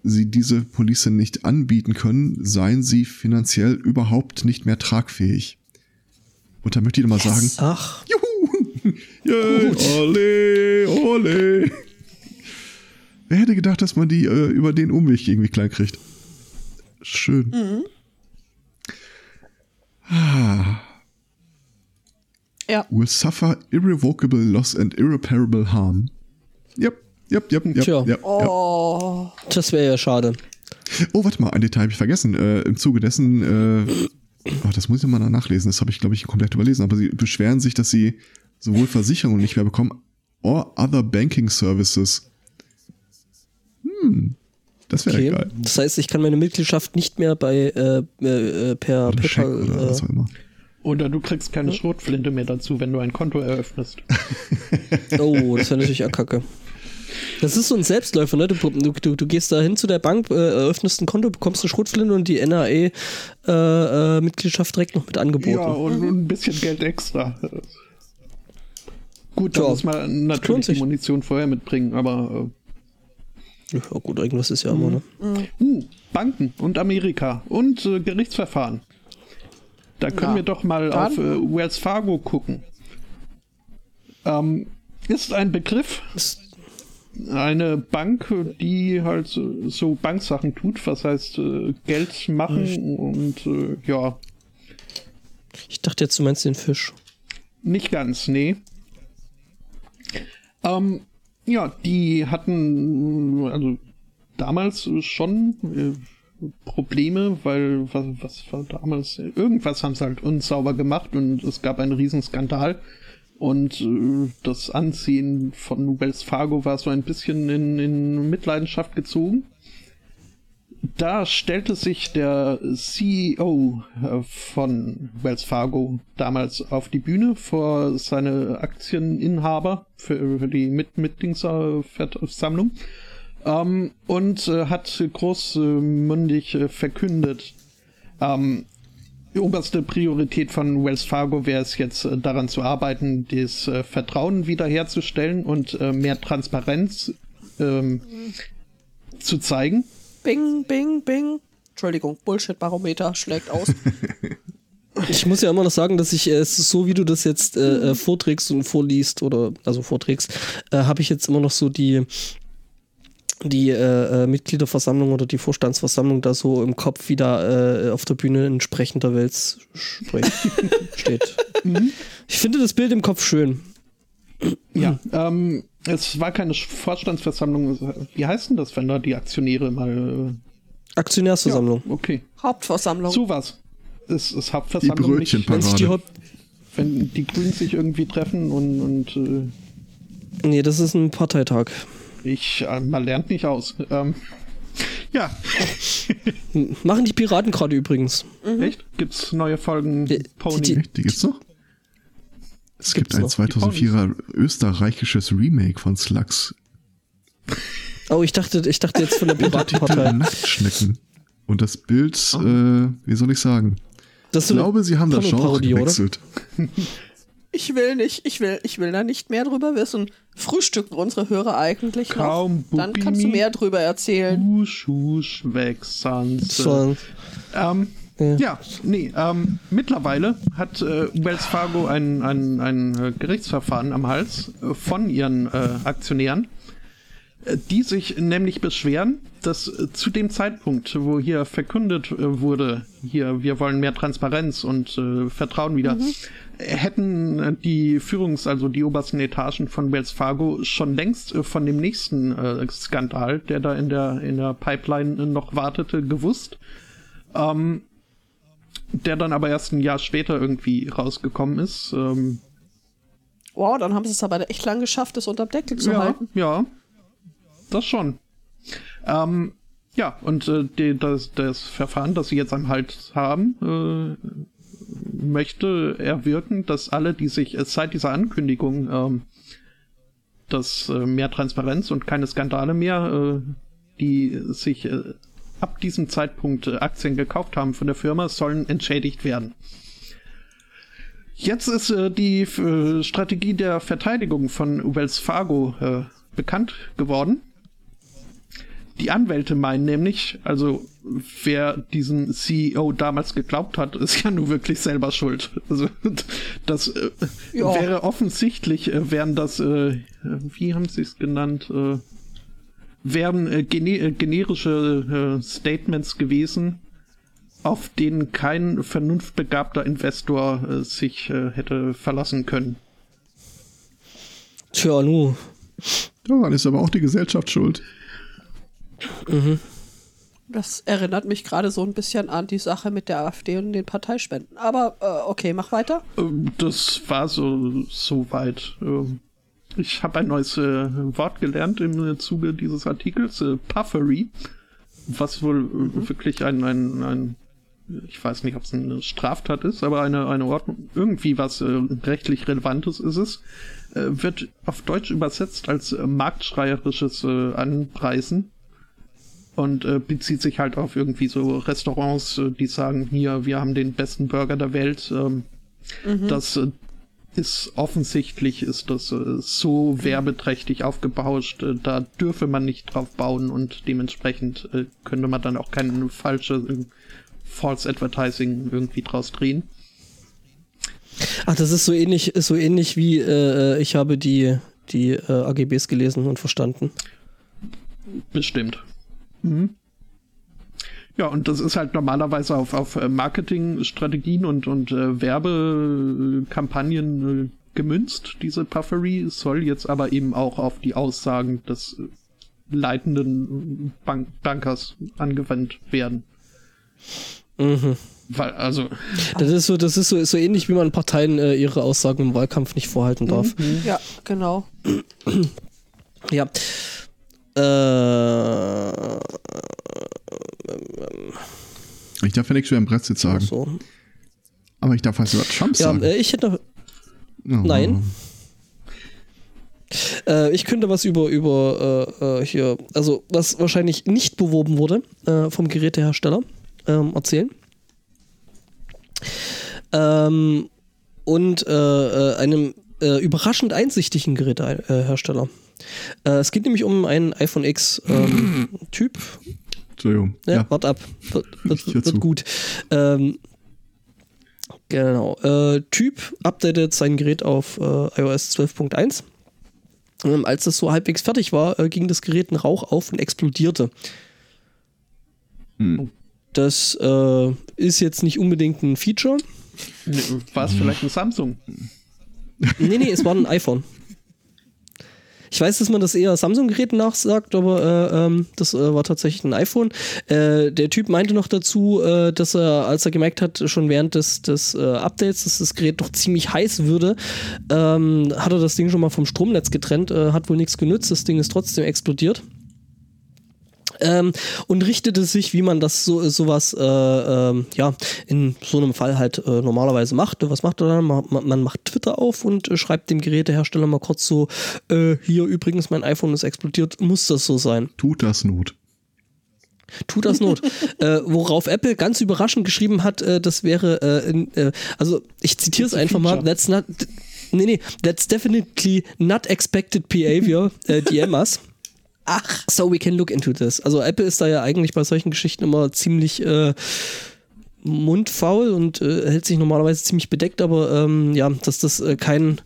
sie diese Police nicht anbieten können, seien sie finanziell überhaupt nicht mehr tragfähig. Und da möchte ich nochmal yes. sagen,
ach,
juhu, [LAUGHS] yay, ole, ole. Wer hätte gedacht, dass man die äh, über den Umweg irgendwie klein kriegt? Schön. Mhm. Ah.
Ja.
Will suffer irrevocable loss and irreparable harm. Yep, yep, yep, yep. Tja. yep,
oh. Das wäre ja schade.
Oh, warte mal, ein Detail habe ich vergessen. Äh, Im Zuge dessen, äh, oh, das muss ich mal nachlesen, das habe ich, glaube ich, komplett überlesen, aber sie beschweren sich, dass sie sowohl Versicherungen nicht mehr bekommen, or other banking services hm, das wäre okay. geil.
Das heißt, ich kann meine Mitgliedschaft nicht mehr bei äh, äh, per oder PayPal. Oder, äh, was auch immer.
oder du kriegst keine Schrotflinte mehr dazu, wenn du ein Konto eröffnest. [LAUGHS]
oh, das wäre natürlich auch kacke. Das ist so ein Selbstläufer, ne? Du, du, du gehst da hin zu der Bank, äh, eröffnest ein Konto, bekommst eine Schrotflinte und die NAE-Mitgliedschaft äh, direkt noch mit angeboten. Ja,
und ein bisschen Geld extra. Gut, da ja, muss man natürlich die Munition vorher mitbringen, aber äh,
ja, gut, irgendwas ist ja immer, ne?
Mhm. Uh, Banken und Amerika und äh, Gerichtsverfahren. Da können ja. wir doch mal Dann? auf äh, Wells Fargo gucken. Ähm, ist ein Begriff. Eine Bank, die halt so Banksachen tut, was heißt äh, Geld machen ich und äh, ja.
Ich dachte jetzt, du meinst den Fisch.
Nicht ganz, nee. Ähm, ja, die hatten also damals schon äh, Probleme, weil was, was war damals? Irgendwas haben sie halt unsauber gemacht und es gab einen Riesenskandal. Und äh, das Anziehen von Wells Fargo war so ein bisschen in, in Mitleidenschaft gezogen. Da stellte sich der CEO äh, von Wells Fargo damals auf die Bühne vor seine Aktieninhaber für, die Mit Mitgliederversammlung ähm, und äh, hat großmündig äh, verkündet, ähm, oberste Priorität von Wells Fargo wäre es jetzt äh, daran zu arbeiten, das äh, Vertrauen wiederherzustellen und äh, mehr Transparenz ähm, zu zeigen
Bing, bing, bing. Entschuldigung, Bullshit-Barometer schlägt aus. [LAUGHS]
Ich muss ja immer noch sagen, dass ich äh, es so, wie du das jetzt äh, vorträgst und vorliest oder also vorträgst, äh, habe ich jetzt immer noch so die die äh, äh Mitgliederversammlung oder die Vorstandsversammlung da so im Kopf, wie da äh, auf der Bühne ein sprechender Wels [LAUGHS] steht. Mhm. Ich finde das Bild im Kopf schön.
Ja, ähm, es war keine Vorstandsversammlung. Wie heißt denn das, wenn da die Aktionäre mal.
Aktionärsversammlung.
Ja, okay.
Hauptversammlung.
So was. Es ist Hauptversammlung.
Die Brötchenparade. Haupt
wenn die Grünen sich irgendwie treffen und. und
äh, nee, das ist ein Parteitag.
Ich, äh, man lernt nicht aus. Ähm, ja. [LAUGHS]
Machen die Piraten gerade übrigens.
Mhm. Echt? Gibt's neue Folgen
die, Pony? Die, die, die gibt's noch? Es gibt ein 2004er österreichisches Remake von Slugs.
Oh, ich dachte, ich dachte jetzt von der [LAUGHS] Piratenpartei.
Nachtschnecken. Und das Bild, oh. äh, wie soll ich sagen? ich glaube, sie haben das Genre gewechselt. [LAUGHS]
Ich will nicht, ich will, ich will da nicht mehr drüber wissen. Frühstücken unsere Hörer eigentlich
Kaum
noch? Dann kannst du mehr drüber erzählen.
Husch, husch, weg, Sanse. Ähm, ja, ja nee, ähm, mittlerweile hat äh, Wells Fargo ein, ein, ein äh, Gerichtsverfahren am Hals äh, von ihren äh, Aktionären, äh, die sich nämlich beschweren, dass äh, zu dem Zeitpunkt, wo hier verkündet wurde, hier, wir wollen mehr Transparenz und Vertrauen wieder, mhm. Hätten die Führungs-, also die obersten Etagen von Wells Fargo schon längst von dem nächsten Skandal, der da in der, in der Pipeline noch wartete, gewusst. Ähm, der dann aber erst ein Jahr später irgendwie rausgekommen ist. Ähm,
wow, dann haben sie es aber echt lang geschafft, das unterm Deckel zu
ja,
halten.
Ja, das schon. Ähm, ja, und äh, die, das, das Verfahren, das sie jetzt am Hals haben, äh, möchte erwirken, dass alle, die sich äh, seit dieser Ankündigung, ähm, dass äh, mehr Transparenz und keine Skandale mehr, äh, die sich äh, ab diesem Zeitpunkt äh, Aktien gekauft haben von der Firma, sollen entschädigt werden. Jetzt ist äh, die Strategie der Verteidigung von Wells Fargo bekannt geworden. Die Anwälte meinen nämlich, also wer diesen CEO damals geglaubt hat, ist ja nur wirklich selber schuld. Also das äh, ja. wäre offensichtlich, äh, wären das, äh, wie haben sie es genannt, äh, wären äh, gene äh, generische äh, Statements gewesen, auf denen kein vernunftbegabter Investor äh, sich äh, hätte verlassen können.
Tja, nu.
Daran ist aber auch die Gesellschaft schuld.
Mhm. Das erinnert mich gerade so ein bisschen an die Sache mit der AfD und den Parteispenden. Aber äh, okay, mach weiter.
Ähm, das war so, so weit. Ähm, ich habe ein neues äh, Wort gelernt im Zuge dieses Artikels, äh, Puffery, was wohl mhm. wirklich ein, ein, ein, ich weiß nicht, ob es eine Straftat ist, aber eine, eine Ordnung, irgendwie was äh, rechtlich Relevantes ist es, äh, wird auf Deutsch übersetzt als äh, marktschreierisches äh, Anpreisen und äh, bezieht sich halt auf irgendwie so Restaurants, äh, die sagen, hier, wir haben den besten Burger der Welt. Ähm, mhm. Das äh, ist offensichtlich, ist das äh, so werbeträchtig aufgebauscht, äh, da dürfe man nicht drauf bauen und dementsprechend äh, könnte man dann auch kein falsche False Advertising irgendwie draus drehen.
Ach, das ist so ähnlich, so ähnlich wie ich habe die, die AGBs gelesen und verstanden.
Bestimmt. Mhm. Ja, und das ist halt normalerweise auf, auf äh, Marketingstrategien und, und äh, Werbekampagnen äh, gemünzt, diese Puffery, soll jetzt aber eben auch auf die Aussagen des äh, leitenden Bank Bankers angewandt werden.
Mhm.
Weil, also.
Das ist so, das ist so, so ähnlich, wie man Parteien äh, ihre Aussagen im Wahlkampf nicht vorhalten darf.
Mhm. Ja, genau.
ja. Äh,
ich darf ja nichts über den Brexit sagen. So. Aber ich darf was über Trump ja, sagen.
Äh, ich hätte noch. Oh. Nein. Äh, ich könnte was über, über äh, äh, hier, also was wahrscheinlich nicht beworben wurde äh, vom Gerätehersteller ähm, erzählen. Ähm, und äh, einem überraschend einsichtigen Gerätehersteller. Es geht nämlich um einen iPhone X ähm, [CLEARS THROAT]
Entschuldigung.
Ja, ja. wart ab. Wird, wird, wird gut. Ähm, genau. Äh, typ updatet sein Gerät auf äh, iOS 12.1. Ähm, als das so halbwegs fertig war, äh, ging das Gerät in Rauch auf und explodierte. Hm. Das äh, ist jetzt nicht unbedingt ein Feature.
War es vielleicht ein Samsung?
Nee, nee, es war ein iPhone. Ich weiß, dass man das eher Samsung-Geräten nachsagt, aber äh, ähm, das äh, war tatsächlich ein iPhone. Äh, der Typ meinte noch dazu, äh, dass er, als er gemerkt hat, schon während des, des äh, Updates, dass das Gerät doch ziemlich heiß würde, ähm, hat er das Ding schon mal vom Stromnetz getrennt, äh, hat wohl nichts genützt, das Ding ist trotzdem explodiert ähm, und richtete sich, wie man das so sowas äh, äh, ja in so einem Fall halt äh, normalerweise macht. Was macht er dann? Man, man macht Twitter auf und äh, schreibt dem Gerätehersteller mal kurz so: äh, Hier übrigens, mein iPhone ist explodiert. Muss das so sein?
Tut das Not.
Tut das Not. [LAUGHS] äh, worauf Apple ganz überraschend geschrieben hat, äh, das wäre, äh, äh, also ich zitiere es einfach mal, that's not, nee, nee, that's definitely not expected behavior, äh, DMs. Ach. So we can look into this. Also Apple ist da ja eigentlich bei solchen Geschichten immer ziemlich äh, mundfaul und äh, hält sich normalerweise ziemlich bedeckt, aber ähm, ja, dass das äh, kein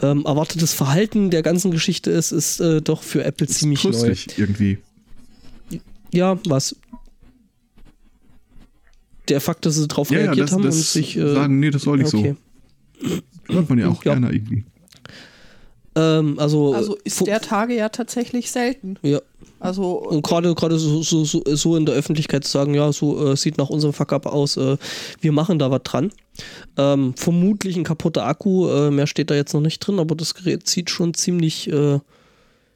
ähm, erwartetes Verhalten der ganzen Geschichte ist, ist äh, doch für Apple ist ziemlich neu.
irgendwie.
Ja, was? Der Fakt, dass sie darauf ja, reagiert ja, das, haben
das
und sich
äh, sagen, nee, das soll nicht okay. so. Hört man ja auch ja. gerne irgendwie.
Ähm, also,
also ist der Tage ja tatsächlich selten.
Ja.
Also
und gerade gerade so, so, so, so, in der Öffentlichkeit zu sagen, ja, so äh, sieht nach unserem Fuck-up aus, äh, wir machen da was dran. Ähm, vermutlich ein kaputter Akku, äh, mehr steht da jetzt noch nicht drin, aber das Gerät sieht schon ziemlich äh,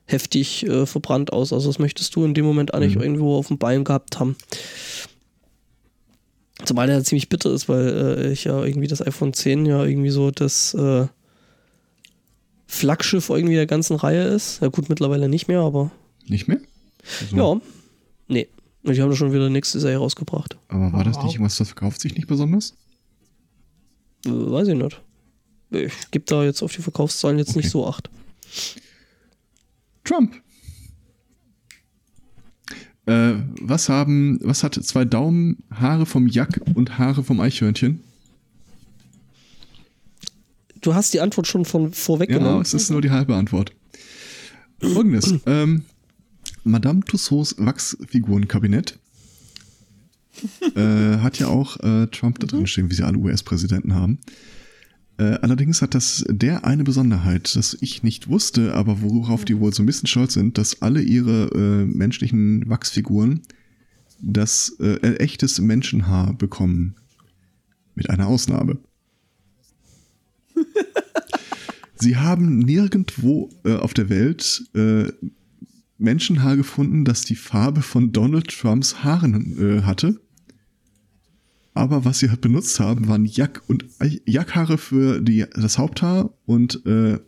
heftig äh, verbrannt aus. Also das möchtest du in dem Moment eigentlich mhm. irgendwo auf dem Bein gehabt haben. Zumal der ziemlich bitter ist, weil äh, ich ja irgendwie das iPhone 10 ja irgendwie so das Flaggschiff irgendwie der ganzen Reihe ist. Ja gut, mittlerweile nicht mehr, aber.
Nicht mehr?
Also. Ja. Nee. Und die haben da schon wieder nächste Serie rausgebracht.
Aber war das nicht irgendwas, das verkauft sich nicht besonders?
Äh, weiß ich nicht. Ich gebe da jetzt auf die Verkaufszahlen jetzt okay. nicht so acht.
Trump. Äh, was haben, was hat zwei Daumen, Haare vom Jack und Haare vom Eichhörnchen?
Du hast die Antwort schon von vorweggenommen.
Ja, es ist nur die halbe Antwort. Folgendes. ähm, Madame Tussauds Wachsfigurenkabinett äh, hat ja auch äh, Trump da drin stehen, wie sie alle US-Präsidenten haben. Äh, allerdings hat das der eine Besonderheit, dass ich nicht wusste, aber worauf die wohl so ein bisschen stolz sind, dass alle ihre äh, menschlichen Wachsfiguren das äh, echtes Menschenhaar bekommen. Mit einer Ausnahme. [LAUGHS] Sie haben nirgendwo äh, auf der Welt äh, Menschenhaar gefunden, das die Farbe von Donald Trumps Haaren äh, hatte. Aber was sie halt benutzt haben, waren Jack- und Jackhaare für die, das Haupthaar und äh,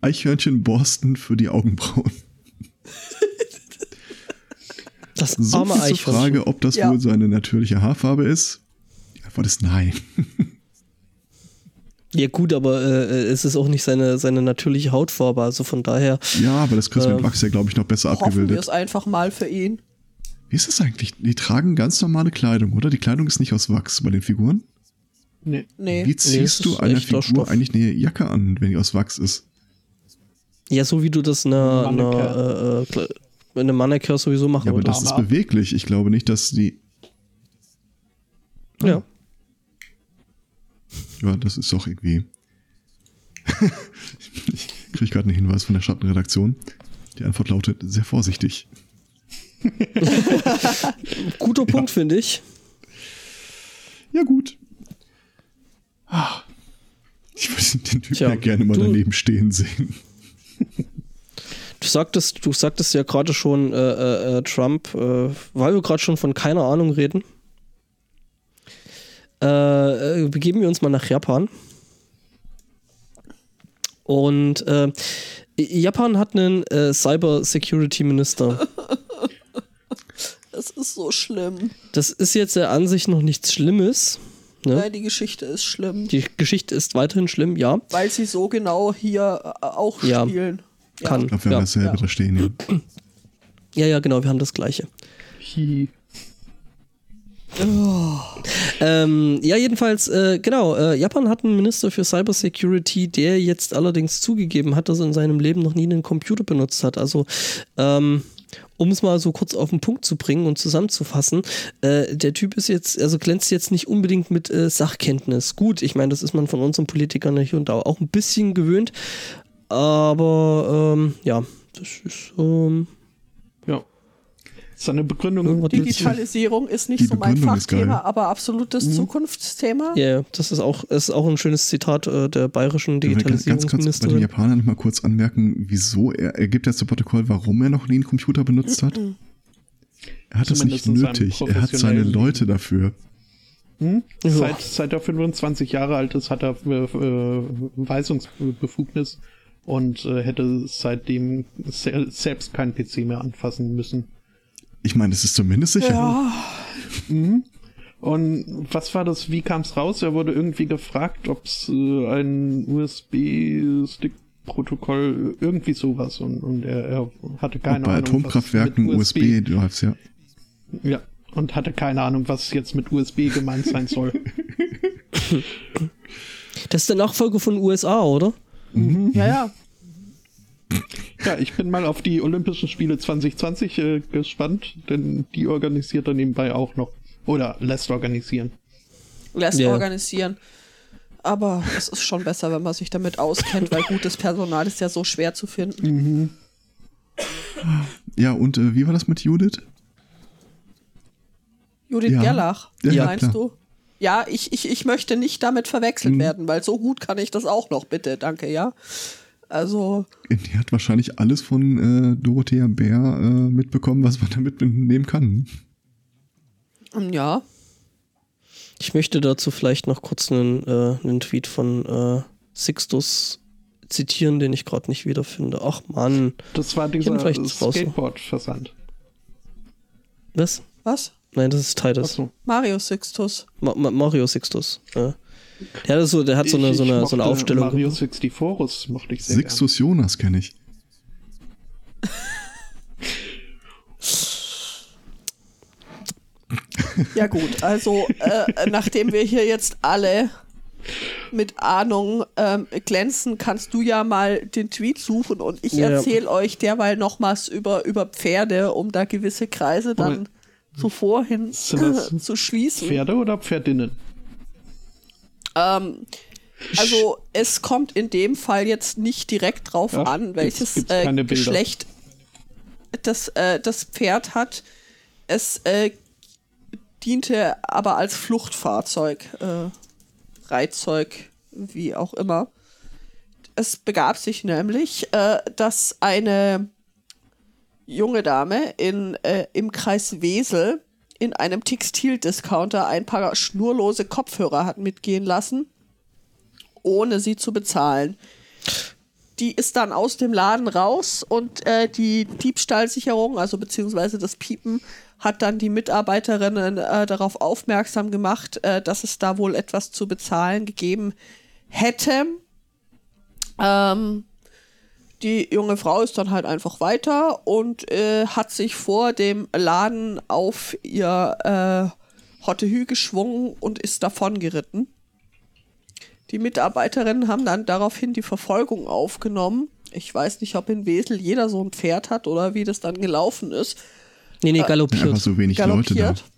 Eichhörnchenborsten für die Augenbrauen. [LAUGHS]
Das so arme
viel zur Frage, ob das ja. wohl so eine natürliche Haarfarbe ist. Die Antwort ist nein. [LAUGHS]
Ja gut, aber äh, es ist auch nicht seine, seine natürliche Hautfarbe, also von daher.
Ja, aber das kriegst du äh, mit Wachs ja, glaube ich, noch besser hoffen abgebildet. wir
es einfach mal für ihn.
Wie ist das eigentlich? Die tragen ganz normale Kleidung, oder? Die Kleidung ist nicht aus Wachs bei den Figuren?
Nee. nee.
Wie ziehst nee, du einer Figur Stoff. eigentlich eine Jacke an, wenn die aus Wachs ist?
Ja, so wie du das einer eine, äh, äh, eine Mannequin sowieso machen
Ja, aber das ist beweglich. Ich glaube nicht, dass die.
Ja.
Ja, das ist doch irgendwie. [LAUGHS] ich kriege gerade einen Hinweis von der Schattenredaktion. Die Antwort lautet sehr vorsichtig. [LAUGHS]
Guter Punkt, ja. finde ich.
Ja, gut. Ich würde den Typ ja gerne mal daneben stehen sehen.
Du sagtest, du sagtest ja gerade schon, äh, äh, äh Trump, äh, weil wir gerade schon von keine Ahnung reden. Äh, begeben wir uns mal nach Japan. Und äh, Japan hat einen äh, Cyber Security Minister.
Das ist so schlimm.
Das ist jetzt der Ansicht noch nichts Schlimmes.
Ne? Nein, die Geschichte ist schlimm.
Die Geschichte ist weiterhin schlimm, ja.
Weil sie so genau hier äh, auch ja. spielen.
Kann.
Ich glaube, wir ja. haben dasselbe ja. da stehen. Ja.
ja, ja, genau, wir haben das gleiche. Hi. Ähm, ja, jedenfalls, äh, genau, äh, Japan hat einen Minister für Cybersecurity, der jetzt allerdings zugegeben hat, dass er in seinem Leben noch nie einen Computer benutzt hat. Also, ähm, um es mal so kurz auf den Punkt zu bringen und zusammenzufassen, äh, der Typ ist jetzt, also glänzt jetzt nicht unbedingt mit äh, Sachkenntnis. Gut, ich meine, das ist man von unseren Politikern hier und da auch ein bisschen gewöhnt, aber ähm, ja, das ist
seine Begründung.
Digitalisierung ist nicht so mein Fachthema, aber absolutes mhm. Zukunftsthema.
Ja, yeah, das ist auch, ist auch ein schönes Zitat äh, der bayerischen Digitalisierungsministerin. Ganz kurz
bei den Japanern mal kurz anmerken, wieso er, er gibt ja zu Protokoll, warum er noch nie einen Computer benutzt hat. Er hat das nicht nötig. Er hat seine Leute dafür.
Hm? Seit, seit er 25 Jahre alt ist, hat er äh, äh Weisungsbefugnis und äh, hätte seitdem se selbst keinen PC mehr anfassen müssen.
Ich meine, es ist zumindest sicher. Ja.
Mhm. Und was war das? Wie kam es raus? Er wurde irgendwie gefragt, ob es äh, ein USB-Stick-Protokoll, irgendwie sowas. Und, und er, er, hatte keine
Ahnung. Bei Atomkraftwerken USB, USB läuft's, ja.
Ja, und hatte keine Ahnung, was jetzt mit USB gemeint sein soll.
Das ist der Nachfolger von USA, oder?
Mhm. Ja, ja. [LAUGHS]
Ja, ich bin mal auf die Olympischen Spiele 2020 äh, gespannt, denn die organisiert er nebenbei auch noch. Oder lässt organisieren.
Lässt yeah. organisieren. Aber es ist schon besser, wenn man sich damit auskennt, weil gutes Personal ist ja so schwer zu finden. Mhm.
Ja, und äh, wie war das mit Judith?
Judith ja. Gerlach, ja, meinst klar. du? Ja, ich, ich, ich möchte nicht damit verwechselt mhm. werden, weil so gut kann ich das auch noch, bitte, danke, ja. Also.
Die hat wahrscheinlich alles von äh, Dorothea Bär äh, mitbekommen, was man damit nehmen kann.
Ja.
Ich möchte dazu vielleicht noch kurz einen, äh, einen Tweet von äh, Sixtus zitieren, den ich gerade nicht wiederfinde. Ach Mann.
Das war dieser Skateboard-Versand.
Was?
Was?
Nein, das ist Titus. So.
Mario Sixtus.
Ma Ma Mario Sixtus. Ja. Der hat so, der hat so eine, so eine, so eine Aufstellung.
Mario 64 mochte ich
sehr Sixtus gern. Jonas kenne ich. [LAUGHS]
ja gut, also äh, nachdem wir hier jetzt alle mit Ahnung ähm, glänzen, kannst du ja mal den Tweet suchen und ich ja. erzähle euch derweil nochmals über, über Pferde, um da gewisse Kreise dann zuvor hin [LAUGHS] zu schließen.
Pferde oder Pferdinnen?
Ähm, also es kommt in dem Fall jetzt nicht direkt drauf Ach, an, welches gibt's, gibt's äh, Geschlecht das, äh, das Pferd hat. Es äh, diente aber als Fluchtfahrzeug, äh, Reitzeug, wie auch immer. Es begab sich nämlich, äh, dass eine junge Dame in, äh, im Kreis Wesel in einem Textildiscounter ein paar schnurlose Kopfhörer hat mitgehen lassen, ohne sie zu bezahlen. Die ist dann aus dem Laden raus und äh, die Diebstahlsicherung, also beziehungsweise das Piepen, hat dann die Mitarbeiterinnen äh, darauf aufmerksam gemacht, äh, dass es da wohl etwas zu bezahlen gegeben hätte. Ähm, die junge Frau ist dann halt einfach weiter und äh, hat sich vor dem Laden auf ihr äh, Hottehü geschwungen und ist davon geritten. Die Mitarbeiterinnen haben dann daraufhin die Verfolgung aufgenommen. Ich weiß nicht, ob in Wesel jeder so ein Pferd hat oder wie das dann gelaufen ist.
Nee, nee, galoppiert.
Einfach so wenig galoppiert.
Leute da.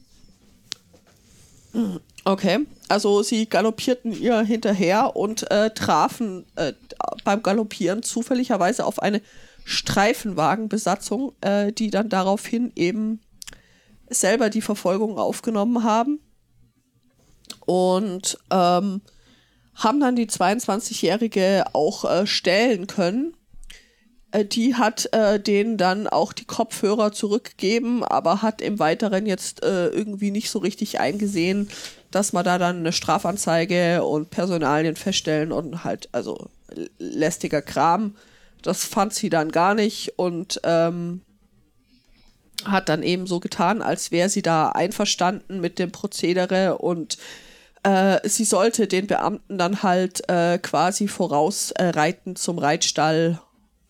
Okay, also sie galoppierten ihr hinterher und äh, trafen äh, beim Galoppieren zufälligerweise auf eine Streifenwagenbesatzung, äh, die dann daraufhin eben selber die Verfolgung aufgenommen haben und ähm, haben dann die 22-Jährige auch äh, stellen können. Äh, die hat äh, denen dann auch die Kopfhörer zurückgegeben, aber hat im Weiteren jetzt äh, irgendwie nicht so richtig eingesehen, dass man da dann eine Strafanzeige und Personalien feststellen und halt, also lästiger Kram. Das fand sie dann gar nicht und ähm, hat dann eben so getan, als wäre sie da einverstanden mit dem Prozedere und äh, sie sollte den Beamten dann halt äh, quasi vorausreiten äh, zum Reitstall,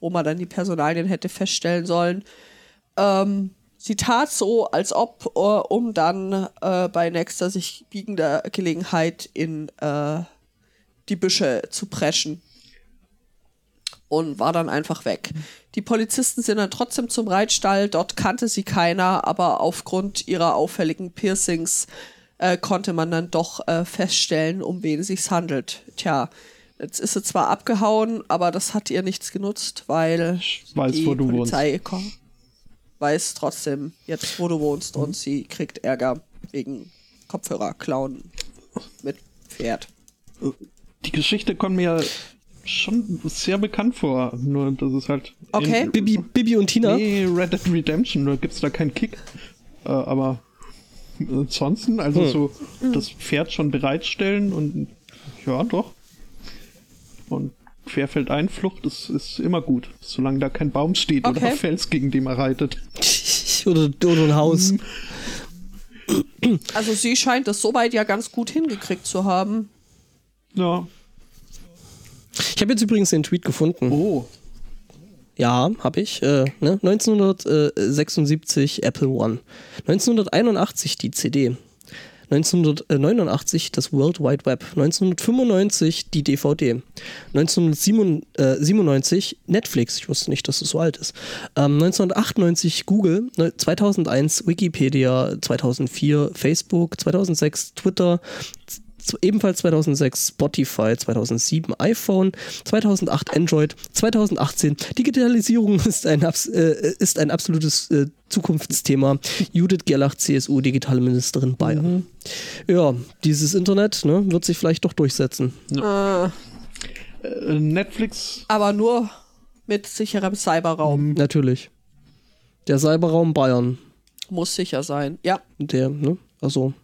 wo man dann die Personalien hätte feststellen sollen. Ähm, Sie tat so, als ob, uh, um dann uh, bei nächster sich biegender Gelegenheit in uh, die Büsche zu preschen. Und war dann einfach weg. Die Polizisten sind dann trotzdem zum Reitstall. Dort kannte sie keiner, aber aufgrund ihrer auffälligen Piercings konnte man dann doch feststellen, um wen es sich handelt. Tja, Jetzt ist sie zwar abgehauen, aber das hat ihr nichts genutzt, weil
weiß, die Polizei kommt
weiß trotzdem jetzt, wo du wohnst und sie kriegt Ärger wegen Kopfhörer klauen mit Pferd.
Die Geschichte kommt mir schon sehr bekannt vor, nur das ist halt.
Okay. Bibi, Bibi und Tina?
Nee, Red Dead Redemption, nur gibt's da keinen Kick. Äh, aber ansonsten, also hm. so das Pferd schon bereitstellen und ja, doch. Und Querfeldeinflucht ist, ist immer gut, solange da kein Baum steht okay. oder Fels, gegen den man reitet. [LAUGHS]
oder, oder ein Haus.
Also sie scheint das soweit ja ganz gut hingekriegt zu haben.
Ja.
Ich habe jetzt übrigens den Tweet gefunden.
Oh.
Ja, habe ich. Äh, ne? 1976 Apple One. 1981 die CD. 1989 das World Wide Web, 1995 die DVD, 1997 Netflix, ich wusste nicht, dass es so alt ist, ähm, 1998 Google, 2001 Wikipedia, 2004 Facebook, 2006 Twitter, ebenfalls 2006 Spotify, 2007 iPhone, 2008 Android, 2018 Digitalisierung [LAUGHS] ist ein, äh, ist ein absolutes äh, Zukunftsthema. Judith Gerlach, CSU, digitale Ministerin Bayern. Mhm. Ja, dieses Internet ne, wird sich vielleicht doch durchsetzen.
Ja. Äh, Netflix.
Aber nur mit sicherem Cyberraum.
Mhm. Natürlich. Der Cyberraum Bayern.
Muss sicher sein, ja.
Der, ne? Also.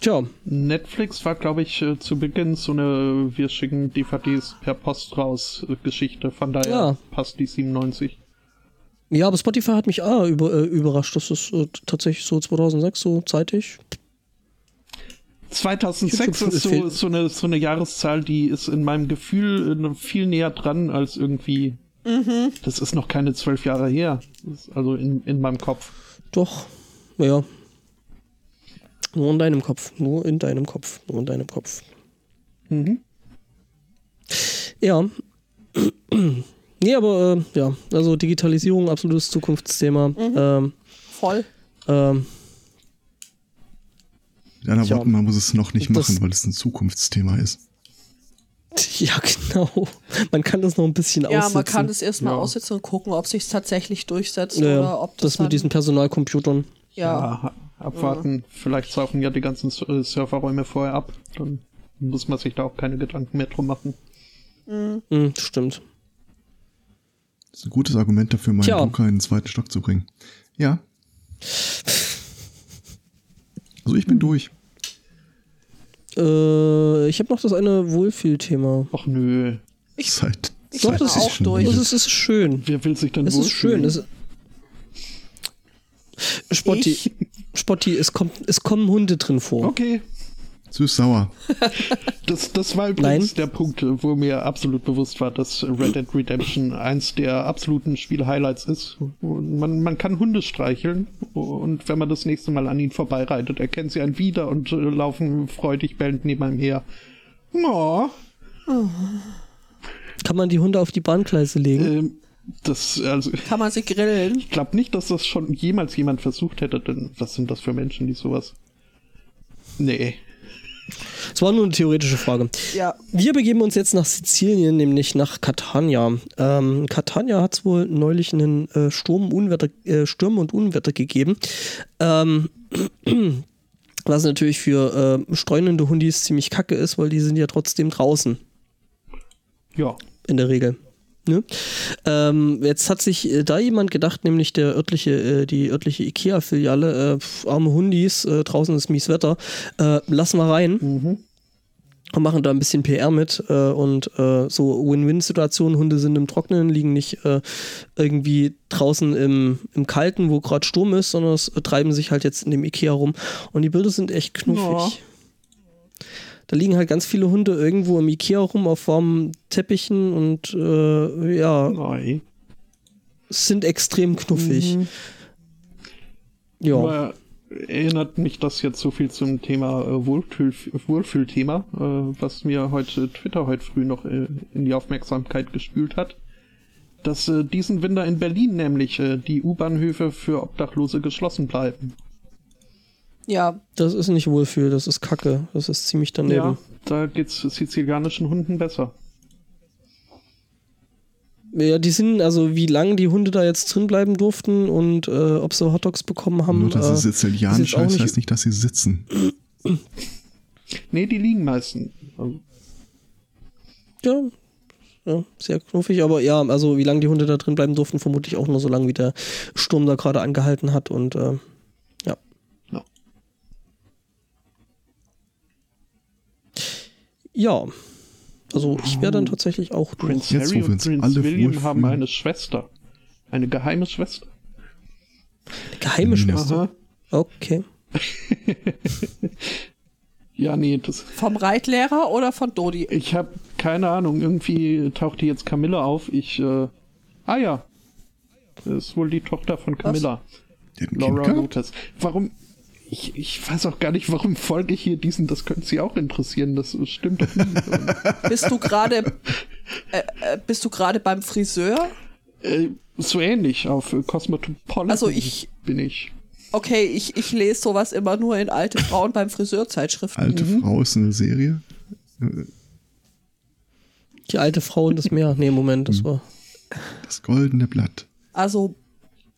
Tja.
Netflix war, glaube ich, äh, zu Beginn so eine Wir schicken DVDs per Post raus äh, Geschichte. Von daher ja. passt die 97.
Ja, aber Spotify hat mich ah, über, äh, überrascht. Das ist äh, tatsächlich so 2006 so zeitig.
2006 ist so, so, eine, so eine Jahreszahl, die ist in meinem Gefühl äh, viel näher dran als irgendwie. Mhm. Das ist noch keine zwölf Jahre her. Also in, in meinem Kopf.
Doch, ja. Nur in deinem Kopf. Nur in deinem Kopf. Nur in deinem Kopf. Mhm. Ja. nee, aber äh, ja, also Digitalisierung, absolutes Zukunftsthema. Mhm. Ähm,
Voll.
Ähm,
in einer Worten, man muss es noch nicht machen, weil es ein Zukunftsthema ist.
Ja, genau. Man kann das noch ein bisschen ja, aussitzen.
Ja, man kann das erstmal ja. aussitzen und gucken, ob sich tatsächlich durchsetzt
ja,
oder ob
das. Das mit diesen Personalcomputern.
Ja. ja abwarten. Ja. Vielleicht saufen ja die ganzen äh, Serverräume vorher ab. Dann muss man sich da auch keine Gedanken mehr drum machen.
Mhm. Mhm, stimmt.
Das ist ein gutes Argument dafür, meinen Tja. Drucker in den zweiten Stock zu bringen. Ja. [LAUGHS] Also ich bin durch.
Äh, ich habe noch das eine Wohlfühlthema.
Ach nö.
Ich, Seit ich Doch, das ist auch durch.
Das ist, ist schön.
Wer will sich denn
Es ist schön. Es, Spotti, Spotti, es, kommt, es kommen Hunde drin vor.
Okay.
Süß-sauer. [LAUGHS]
Das, das war übrigens Nein. der Punkt, wo mir absolut bewusst war, dass Red Dead Redemption eins der absoluten Spiel-Highlights ist. Man, man kann Hunde streicheln und wenn man das nächste Mal an ihnen vorbeireitet, erkennt sie einen wieder und äh, laufen freudig bellend neben einem her. Oh.
Kann man die Hunde auf die Bahngleise legen?
Ähm, das, also,
Kann man sie grillen?
Ich glaube nicht, dass das schon jemals jemand versucht hätte, denn was sind das für Menschen, die sowas. Nee.
Es war nur eine theoretische Frage.
Ja.
Wir begeben uns jetzt nach Sizilien, nämlich nach Catania. Ähm, Catania hat es wohl neulich einen äh, Sturm, Unwetter, äh, Stürme und Unwetter gegeben. Ähm, [CLEARS THROAT] was natürlich für äh, streunende Hundis ziemlich kacke ist, weil die sind ja trotzdem draußen.
Ja.
In der Regel. Ne? Ähm, jetzt hat sich äh, da jemand gedacht, nämlich der örtliche, äh, die örtliche IKEA-Filiale, äh, arme Hundis, äh, draußen ist mies Wetter, äh, lassen wir rein. Mhm. Und machen da ein bisschen PR mit äh, und so Win-Win-Situationen. Hunde sind im Trockenen, liegen nicht irgendwie draußen im, im Kalten, wo gerade Sturm ist, sondern es treiben sich halt jetzt in dem Ikea rum. Und die Bilder sind echt knuffig. Ja. Da liegen halt ganz viele Hunde irgendwo im Ikea rum auf warmen Teppichen und äh, ja.
Nein.
Sind extrem knuffig. Mhm.
Ja. Aber erinnert mich das jetzt so viel zum Thema äh, Wohlfühl, Wohlfühlthema, äh, was mir heute Twitter heute früh noch äh, in die Aufmerksamkeit gespült hat. Dass äh, diesen Winter in Berlin nämlich äh, die U-Bahnhöfe für Obdachlose geschlossen bleiben.
Ja.
Das ist nicht Wohlfühl, das ist Kacke. Das ist ziemlich daneben. Ja,
da geht's sizilianischen Hunden besser.
Ja, die sind, also wie lange die Hunde da jetzt drin bleiben durften und äh, ob sie Hotdogs bekommen haben.
Nur, dass äh, sie sizilianisch heißt, heißt nicht, dass sie sitzen.
nee, die liegen meistens.
Ja, ja, sehr knuffig, aber ja, also wie lange die Hunde da drin bleiben durften, vermutlich auch nur so lange, wie der Sturm da gerade angehalten hat und äh, Ja. Also ich wäre dann tatsächlich auch
durch. Prince Harry und Prince William haben eine Schwester. Eine geheime Schwester.
Eine geheime Schwester? Okay. [LAUGHS]
ja, nee, das.
Vom Reitlehrer oder von Dodi?
Ich habe keine Ahnung. Irgendwie taucht die jetzt Camilla auf. Ich, äh, ah ja. Das ist wohl die Tochter von Camilla. Laura Lucas. Warum, ich, ich weiß auch gar nicht, warum folge ich hier diesen, das könnte Sie auch interessieren, das stimmt doch nicht. [LAUGHS]
bist du gerade äh, äh, bist du gerade beim Friseur?
Äh, so ähnlich, auf Cosmopolitan
also ich,
bin ich.
Okay, ich, ich lese sowas immer nur in alte Frauen beim Friseurzeitschriften.
Alte mhm. Frau ist eine Serie.
Die alte Frau und das Meer. Nee, Moment, das mhm. war.
Das goldene Blatt.
Also,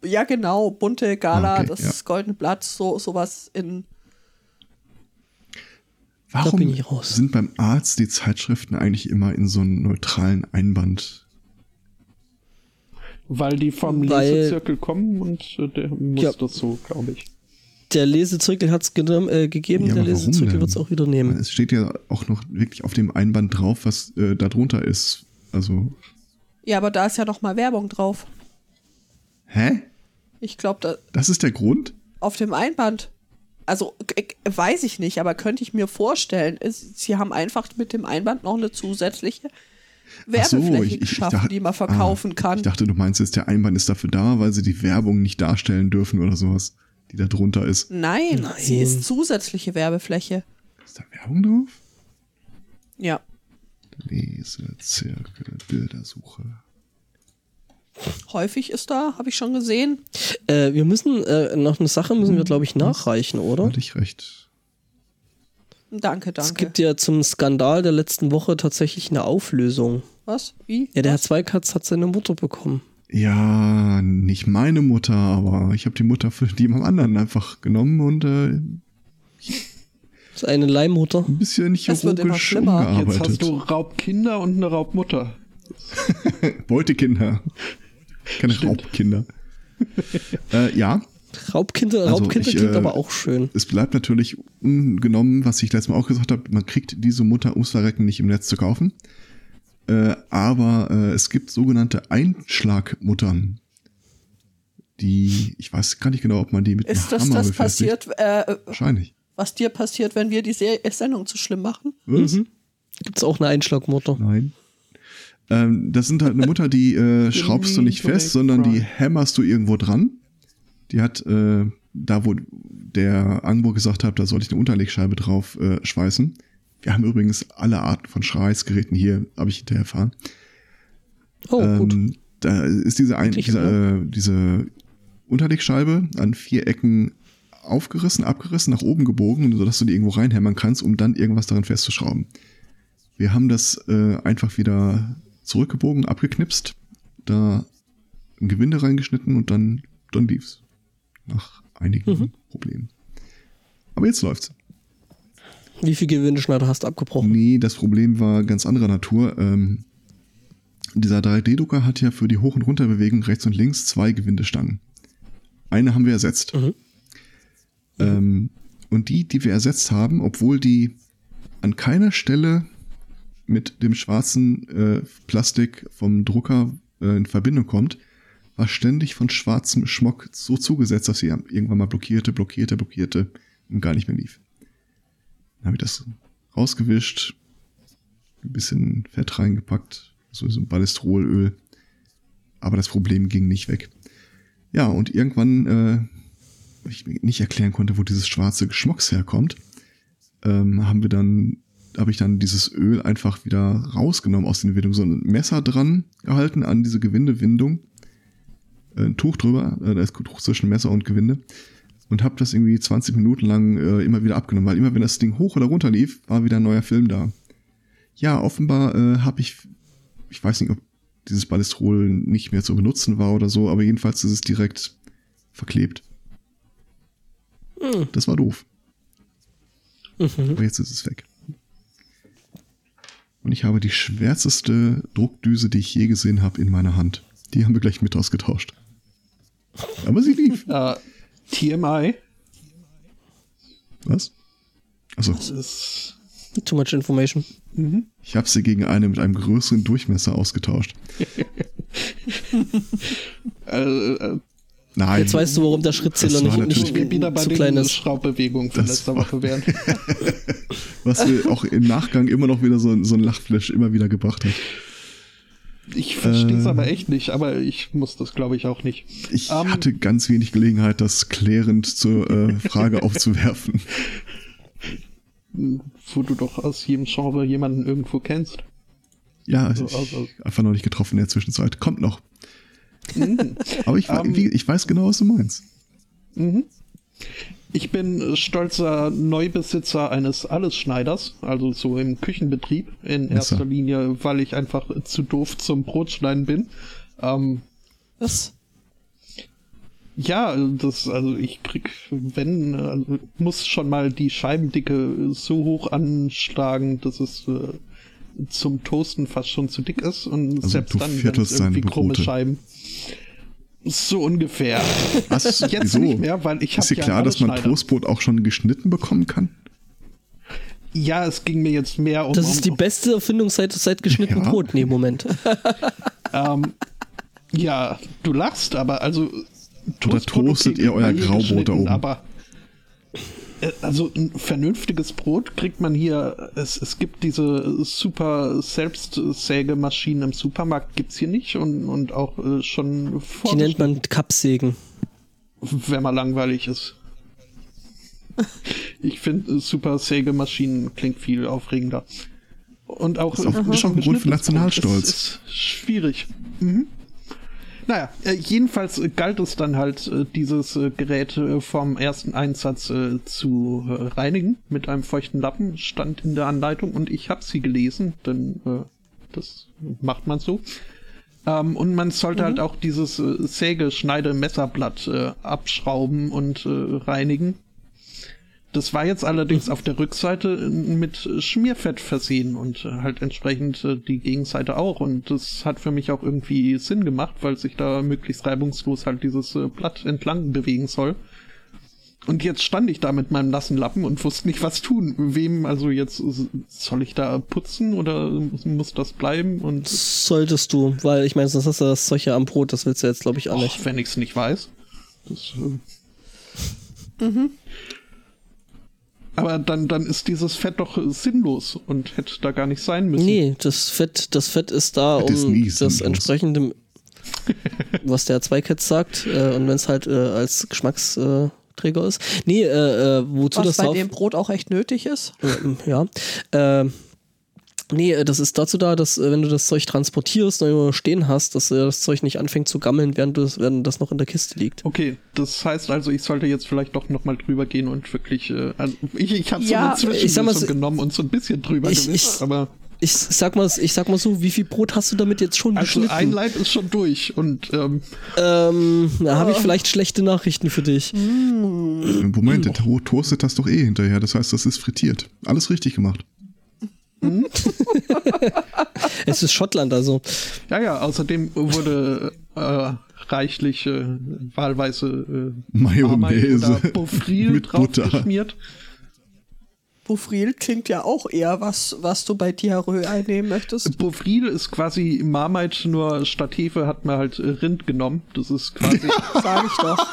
ja, genau, bunte Gala, okay, das ja. goldene Blatt, so sowas in.
Warum sind beim Arzt die Zeitschriften eigentlich immer in so einem neutralen Einband?
Weil die vom Weil, Lesezirkel kommen und äh, der muss ja, das so, glaube ich.
Der Lesezirkel hat es äh, gegeben, ja, der Lesezirkel wird es auch wieder nehmen.
Es steht ja auch noch wirklich auf dem Einband drauf, was äh, da drunter ist. Also.
Ja, aber da ist ja noch mal Werbung drauf.
Hä?
Ich glaube, da.
Das ist der Grund?
Auf dem Einband. Also weiß ich nicht, aber könnte ich mir vorstellen, ist, sie haben einfach mit dem Einband noch eine zusätzliche Werbefläche so, ich, geschaffen, dachte, die man verkaufen ah, kann.
Ich dachte, du meinst jetzt, der Einband ist dafür da, weil sie die Werbung nicht darstellen dürfen oder sowas, die da drunter ist.
Nein, Nein. sie ist zusätzliche Werbefläche.
Ist da Werbung drauf?
Ja.
Lesezirkel, Bildersuche.
Häufig ist da, habe ich schon gesehen.
Äh, wir müssen, äh, noch eine Sache müssen wir, glaube ich, nachreichen, oder?
Hatte ich recht.
Danke, danke.
Es gibt ja zum Skandal der letzten Woche tatsächlich eine Auflösung.
Was? Wie?
Ja, der Herr Zweikatz hat seine Mutter bekommen.
Ja, nicht meine Mutter, aber ich habe die Mutter für jemand anderen einfach genommen und äh,
das ist eine Leihmutter.
Ein bisschen chirurgisch umgearbeitet.
Jetzt hast du Raubkinder und eine Raubmutter. [LAUGHS]
Beutekinder. Keine Stimmt. Raubkinder. [LAUGHS] äh, ja.
Raubkinder, also Raubkinder ich, klingt äh, aber auch schön.
Es bleibt natürlich ungenommen, was ich letztes Mal auch gesagt habe, man kriegt diese Mutter ums Verrecken nicht im Netz zu kaufen. Äh, aber äh, es gibt sogenannte Einschlagmuttern. Die, ich weiß gar nicht genau, ob man die mit
Ist das, das passiert? Äh,
Wahrscheinlich.
Was dir passiert, wenn wir die Sendung zu schlimm machen?
Was? Mhm. Gibt es auch eine Einschlagmutter?
Nein. Ähm, das sind halt eine Mutter, die äh, schraubst du nicht fest, sondern die hämmerst du irgendwo dran. Die hat äh, da, wo der Angbo gesagt hat, da soll ich eine Unterlegscheibe drauf äh, schweißen. Wir haben übrigens alle Arten von Schweißgeräten hier, habe ich hinterher erfahren. Oh, ähm, gut. Da ist diese, ein, diese, äh, diese Unterlegscheibe an vier Ecken aufgerissen, abgerissen, nach oben gebogen, sodass du die irgendwo reinhämmern kannst, um dann irgendwas daran festzuschrauben. Wir haben das äh, einfach wieder zurückgebogen, abgeknipst, da ein Gewinde reingeschnitten und dann, dann lief's. Nach einigen mhm. Problemen. Aber jetzt läuft's.
Wie viel Gewindeschneider hast du abgebrochen?
Nee, das Problem war ganz anderer Natur. Ähm, dieser 3D-Drucker hat ja für die Hoch- und Runterbewegung rechts und links zwei Gewindestangen. Eine haben wir ersetzt. Mhm. Ähm, und die, die wir ersetzt haben, obwohl die an keiner Stelle mit dem schwarzen äh, Plastik vom Drucker äh, in Verbindung kommt, war ständig von schwarzem Schmock so zugesetzt, dass sie irgendwann mal blockierte, blockierte, blockierte und gar nicht mehr lief. Dann habe ich das rausgewischt, ein bisschen Fett reingepackt, so, so ein Ballestrolöl, aber das Problem ging nicht weg. Ja, und irgendwann, äh, ich mir nicht erklären konnte, wo dieses schwarze Geschmocks herkommt, ähm, haben wir dann habe ich dann dieses Öl einfach wieder rausgenommen aus den Windungen, so ein Messer dran gehalten an diese Gewindewindung, äh, ein Tuch drüber, äh, da ist Tuch zwischen Messer und Gewinde und habe das irgendwie 20 Minuten lang äh, immer wieder abgenommen, weil immer wenn das Ding hoch oder runter lief, war wieder ein neuer Film da. Ja, offenbar äh, habe ich, ich weiß nicht, ob dieses Ballestrol nicht mehr zu benutzen war oder so, aber jedenfalls ist es direkt verklebt. Mhm. Das war doof. Mhm. Aber jetzt ist es weg. Und ich habe die schwärzeste Druckdüse, die ich je gesehen habe, in meiner Hand. Die haben wir gleich mit ausgetauscht. Aber sie lief. [LAUGHS]
Uh, TMI.
Was? Also.
Too much information.
Mhm. Ich habe sie gegen eine mit einem größeren Durchmesser ausgetauscht.
äh, [LAUGHS] äh,
Nein. Jetzt weißt du, warum der Schrittzähler nicht, nicht
wieder bei zu klein ist. Schraubbewegung von letzter Woche wären. [LAUGHS]
Was wir auch im Nachgang immer noch wieder so, so ein Lachflash immer wieder gebracht hat.
Ich verstehe es äh, aber echt nicht, aber ich muss das, glaube ich, auch nicht.
Ich um, ähm, hatte ganz wenig Gelegenheit, das klärend zur äh, Frage aufzuwerfen.
Wo du doch aus jedem Genre jemanden irgendwo kennst.
Ja, also, also, einfach noch nicht getroffen in der Zwischenzeit. Kommt noch. Mhm. Aber ich, um, ähm. ich, weiß genau, was du meinst.
Mhm. Ich bin stolzer Neubesitzer eines Allesschneiders, also so im Küchenbetrieb in erster Linie, weil ich einfach zu doof zum Brotschneiden bin. Ähm,
Was?
Ja, das, also ich krieg, wenn, also muss schon mal die Scheibendicke so hoch anschlagen, dass es äh, zum Toasten fast schon zu dick ist und
Also
selbst dann irgendwie krumme. Scheiben. So ungefähr.
Was?
Jetzt
Wieso?
nicht mehr, weil ich
Ist
habe
dir
ja
klar, dass man. Toastbrot auch schon geschnitten bekommen kann?
Ja, es ging mir jetzt mehr um.
Das
um,
ist die beste Erfindung seit, seit geschnittenem
Ja.
Brot. Nee, Moment. [LAUGHS]
Ähm, ja, du lachst, aber also.
Oder
Toastbrot,
toastet ihr
wird
euer Graubrot
geschnitten,
da oben?
Aber. Äh, Also ein vernünftiges Brot kriegt man hier. Es, es gibt diese super Selbstsägemaschinen im Supermarkt, gibt's hier nicht und, und auch äh, schon vor,
Die nennt man Kappsägen.
wenn man langweilig ist. Ich finde, super Sägemaschinen klingt viel aufregender. Und auch
Ist auch
äh,
schon ein Grund für Nationalstolz.
Ist, ist schwierig. Mhm. Naja, äh, jedenfalls galt es dann halt, äh, dieses äh, Gerät vom ersten Einsatz zu reinigen mit einem feuchten Lappen, stand in der Anleitung und ich habe sie gelesen, denn das macht man so. Ähm, und man sollte halt auch dieses äh, Säge-Schneide-Messerblatt äh, abschrauben und äh, reinigen. Das war jetzt allerdings auf der Rückseite äh, mit Schmierfett versehen und äh, halt entsprechend äh, die Gegenseite auch. Und das hat für mich auch irgendwie Sinn gemacht, weil sich da möglichst reibungslos halt dieses Blatt entlang bewegen soll. Und jetzt stand ich da mit meinem nassen Lappen und wusste nicht, was tun. Wem, also jetzt soll ich da putzen oder muss das bleiben? Und
Solltest du, weil ich meine, sonst hast du das Zeug ja am Brot, das willst du jetzt, glaube ich, auch nicht.
Och, wenn ich es nicht weiß. Das, äh Aber dann, dann ist dieses Fett doch äh, sinnlos und hätte da gar nicht sein müssen.
Nee, das Fett, das Fett ist da,
Fett ist
um
nie
das
sinnlos.
entsprechende, was der Zweiketz sagt, äh, und wenn es halt äh, als Geschmacksträger ist. Nee, äh, äh, wozu
Was
das
bei dem Brot auch echt nötig ist.
Ja. Äh, nee, äh, das ist dazu da, dass äh, wenn du das Zeug transportierst und irgendwo stehen hast, dass äh, das Zeug nicht anfängt zu gammeln, während, du, es- während das noch in der Kiste liegt.
Okay, das heißt also, ich sollte jetzt vielleicht doch nochmal drüber gehen und wirklich. Äh, also ich ich habe
Ja,
so eine Zwischenlösung
so-
genommen und so ein bisschen drüber
Ich-
gewischt,
ich-
aber
Ich sag mal, ich sag mal so, wie viel Brot hast du damit jetzt schon
also
geschnitten?
ein Leid ist schon durch und ähm,
ähm, da
Oh.
habe ich vielleicht schlechte Nachrichten für dich.
Moment, der to toastet das doch eh hinterher. Das heißt, das ist frittiert. Alles richtig gemacht. [LAUGHS]
Es ist Schottland, also.
ja, ja, außerdem wurde äh, reichlich äh, wahlweise äh,
Mayonnaise [LAUGHS] mit Butter.
draufgeschmiert.
Bufril klingt ja auch eher was, was du bei Diarrhoe einnehmen möchtest.
Beaufril ist quasi Marmite, nur statt Hefe hat man halt äh, Rind genommen. Das ist quasi [LAUGHS]
Sag ich doch.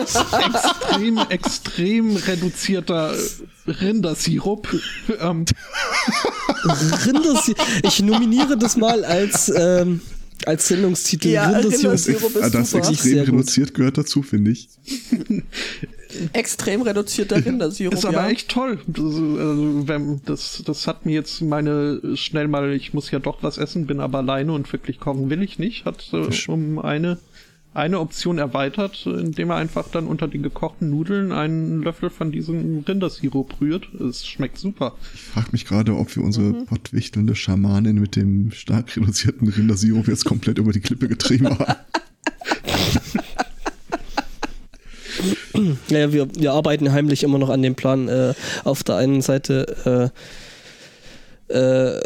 extrem, extrem reduzierter äh, Rindersirup. ähm,
Rinders ich nominiere das mal als, ähm, als Sendungstitel.
Ja,
Rindersirup.
Rindersirup. ist
das
super.
extrem
gut.
reduziert gehört dazu, finde ich.
Extrem reduzierter Rindersirup.
ist aber
ja.
echt toll. Das, also, wenn, das, das hat mir jetzt meine schnell mal, ich muss ja doch was essen, bin aber alleine und wirklich kochen will ich nicht, hat äh, um eine, eine Option erweitert, indem er einfach dann unter die gekochten Nudeln einen Löffel von diesem Rindersirup rührt. Es schmeckt super.
Ich frage mich gerade, ob wir unsere
Mhm.
pottwichtelnde Schamanin mit dem stark reduzierten Rindersirup jetzt komplett über die Klippe getrieben haben. [LAUGHS]
Ja, wir, wir arbeiten heimlich immer noch an dem Plan, äh, auf der einen Seite äh, äh,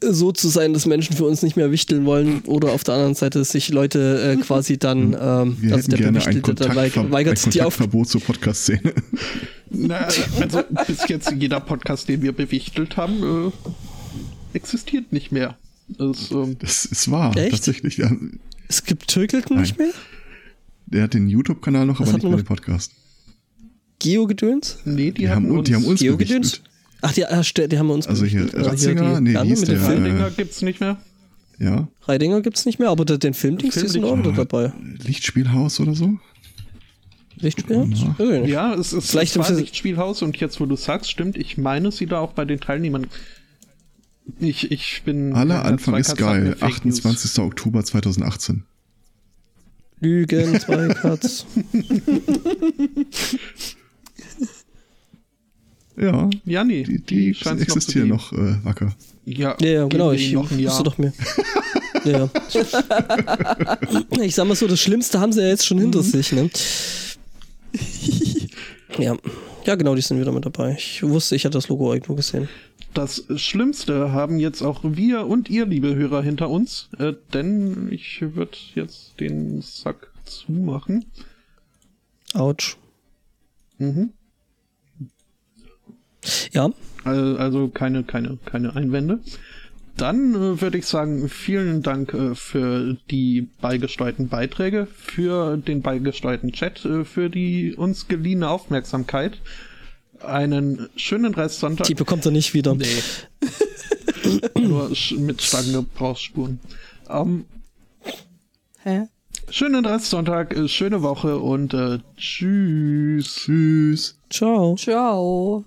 so zu sein, dass Menschen für uns nicht mehr wichteln wollen, oder auf der anderen Seite sich Leute äh, quasi dann, ähm,
Wir hätten gerne ein,
Bewichtelte, dann weigert sich die auf.
Kontaktverbot zur Podcast-Szene.
Na, also bis jetzt jeder Podcast, den wir bewichtelt haben, äh, existiert nicht mehr. Das, ähm,
Das ist wahr,
Echt?
tatsächlich. Ja.
Es gibt Türkelten nicht mehr?
Der hat den YouTube-Kanal noch,
Was
aber
hat
nicht mehr den Podcast.
Geo-Gedöns?
nee, die,
Die haben,
haben
uns, die haben uns
Geo-Gedöns? Ach, die, ah, die haben wir uns
Also hier Ratzinger?
die
Nee, wie
Dame
hieß
mit dem
der?
Film.
Fildinger
äh,
gibt's nicht mehr.
Ja,
Reidinger gibt's nicht mehr, aber der- den Filmdings, sind
Filmdings-
auch wieder dabei.
Lichtspielhaus oder so?
Lichtspiel?
Ja.
Ja, es ist
Vielleicht
es war
haben sie-
nicht Spielhaus und jetzt, wo du sagst, stimmt, ich meine sie da auch bei den Teilnehmern. Ich, ich bin.
Aller Anfang ist geil.
Fake News.
28. Oktober 2018.
Lügen, zwei Katz. [LAUGHS] [LAUGHS]
Ja.
Ja, nee.
Die, die, die existieren noch, noch äh, wacker.
Ja, ja, ja genau. Ich
noch ein Jahr.
doch mir. ja, ja. [LAUGHS] ich sag mal so, das Schlimmste haben sie ja jetzt schon hinter mhm. sich, ne? [LAUGHS] ja. Ja, genau, die sind wieder mit dabei. Ich wusste, ich hatte das Logo irgendwo gesehen.
Das Schlimmste haben jetzt auch wir und ihr, liebe Hörer, hinter uns. Äh, denn ich würde jetzt den Sack zumachen.
Autsch.
Mhm.
Ja.
Also keine, keine, keine Einwände. Dann äh, würde ich sagen, vielen Dank äh, für die beigesteuerten Beiträge, für den beigesteuerten Chat, äh, für die uns geliehene Aufmerksamkeit. Einen schönen Restsonntag.
Die bekommt er nicht wieder.
Nee. [LAUGHS] Nur mit starken Gebrauchsspuren.
Ähm, Hä?
Schönen Restsonntag, äh, schöne Woche und äh, tschüss.
Tschüss.
Ciao.
Ciao.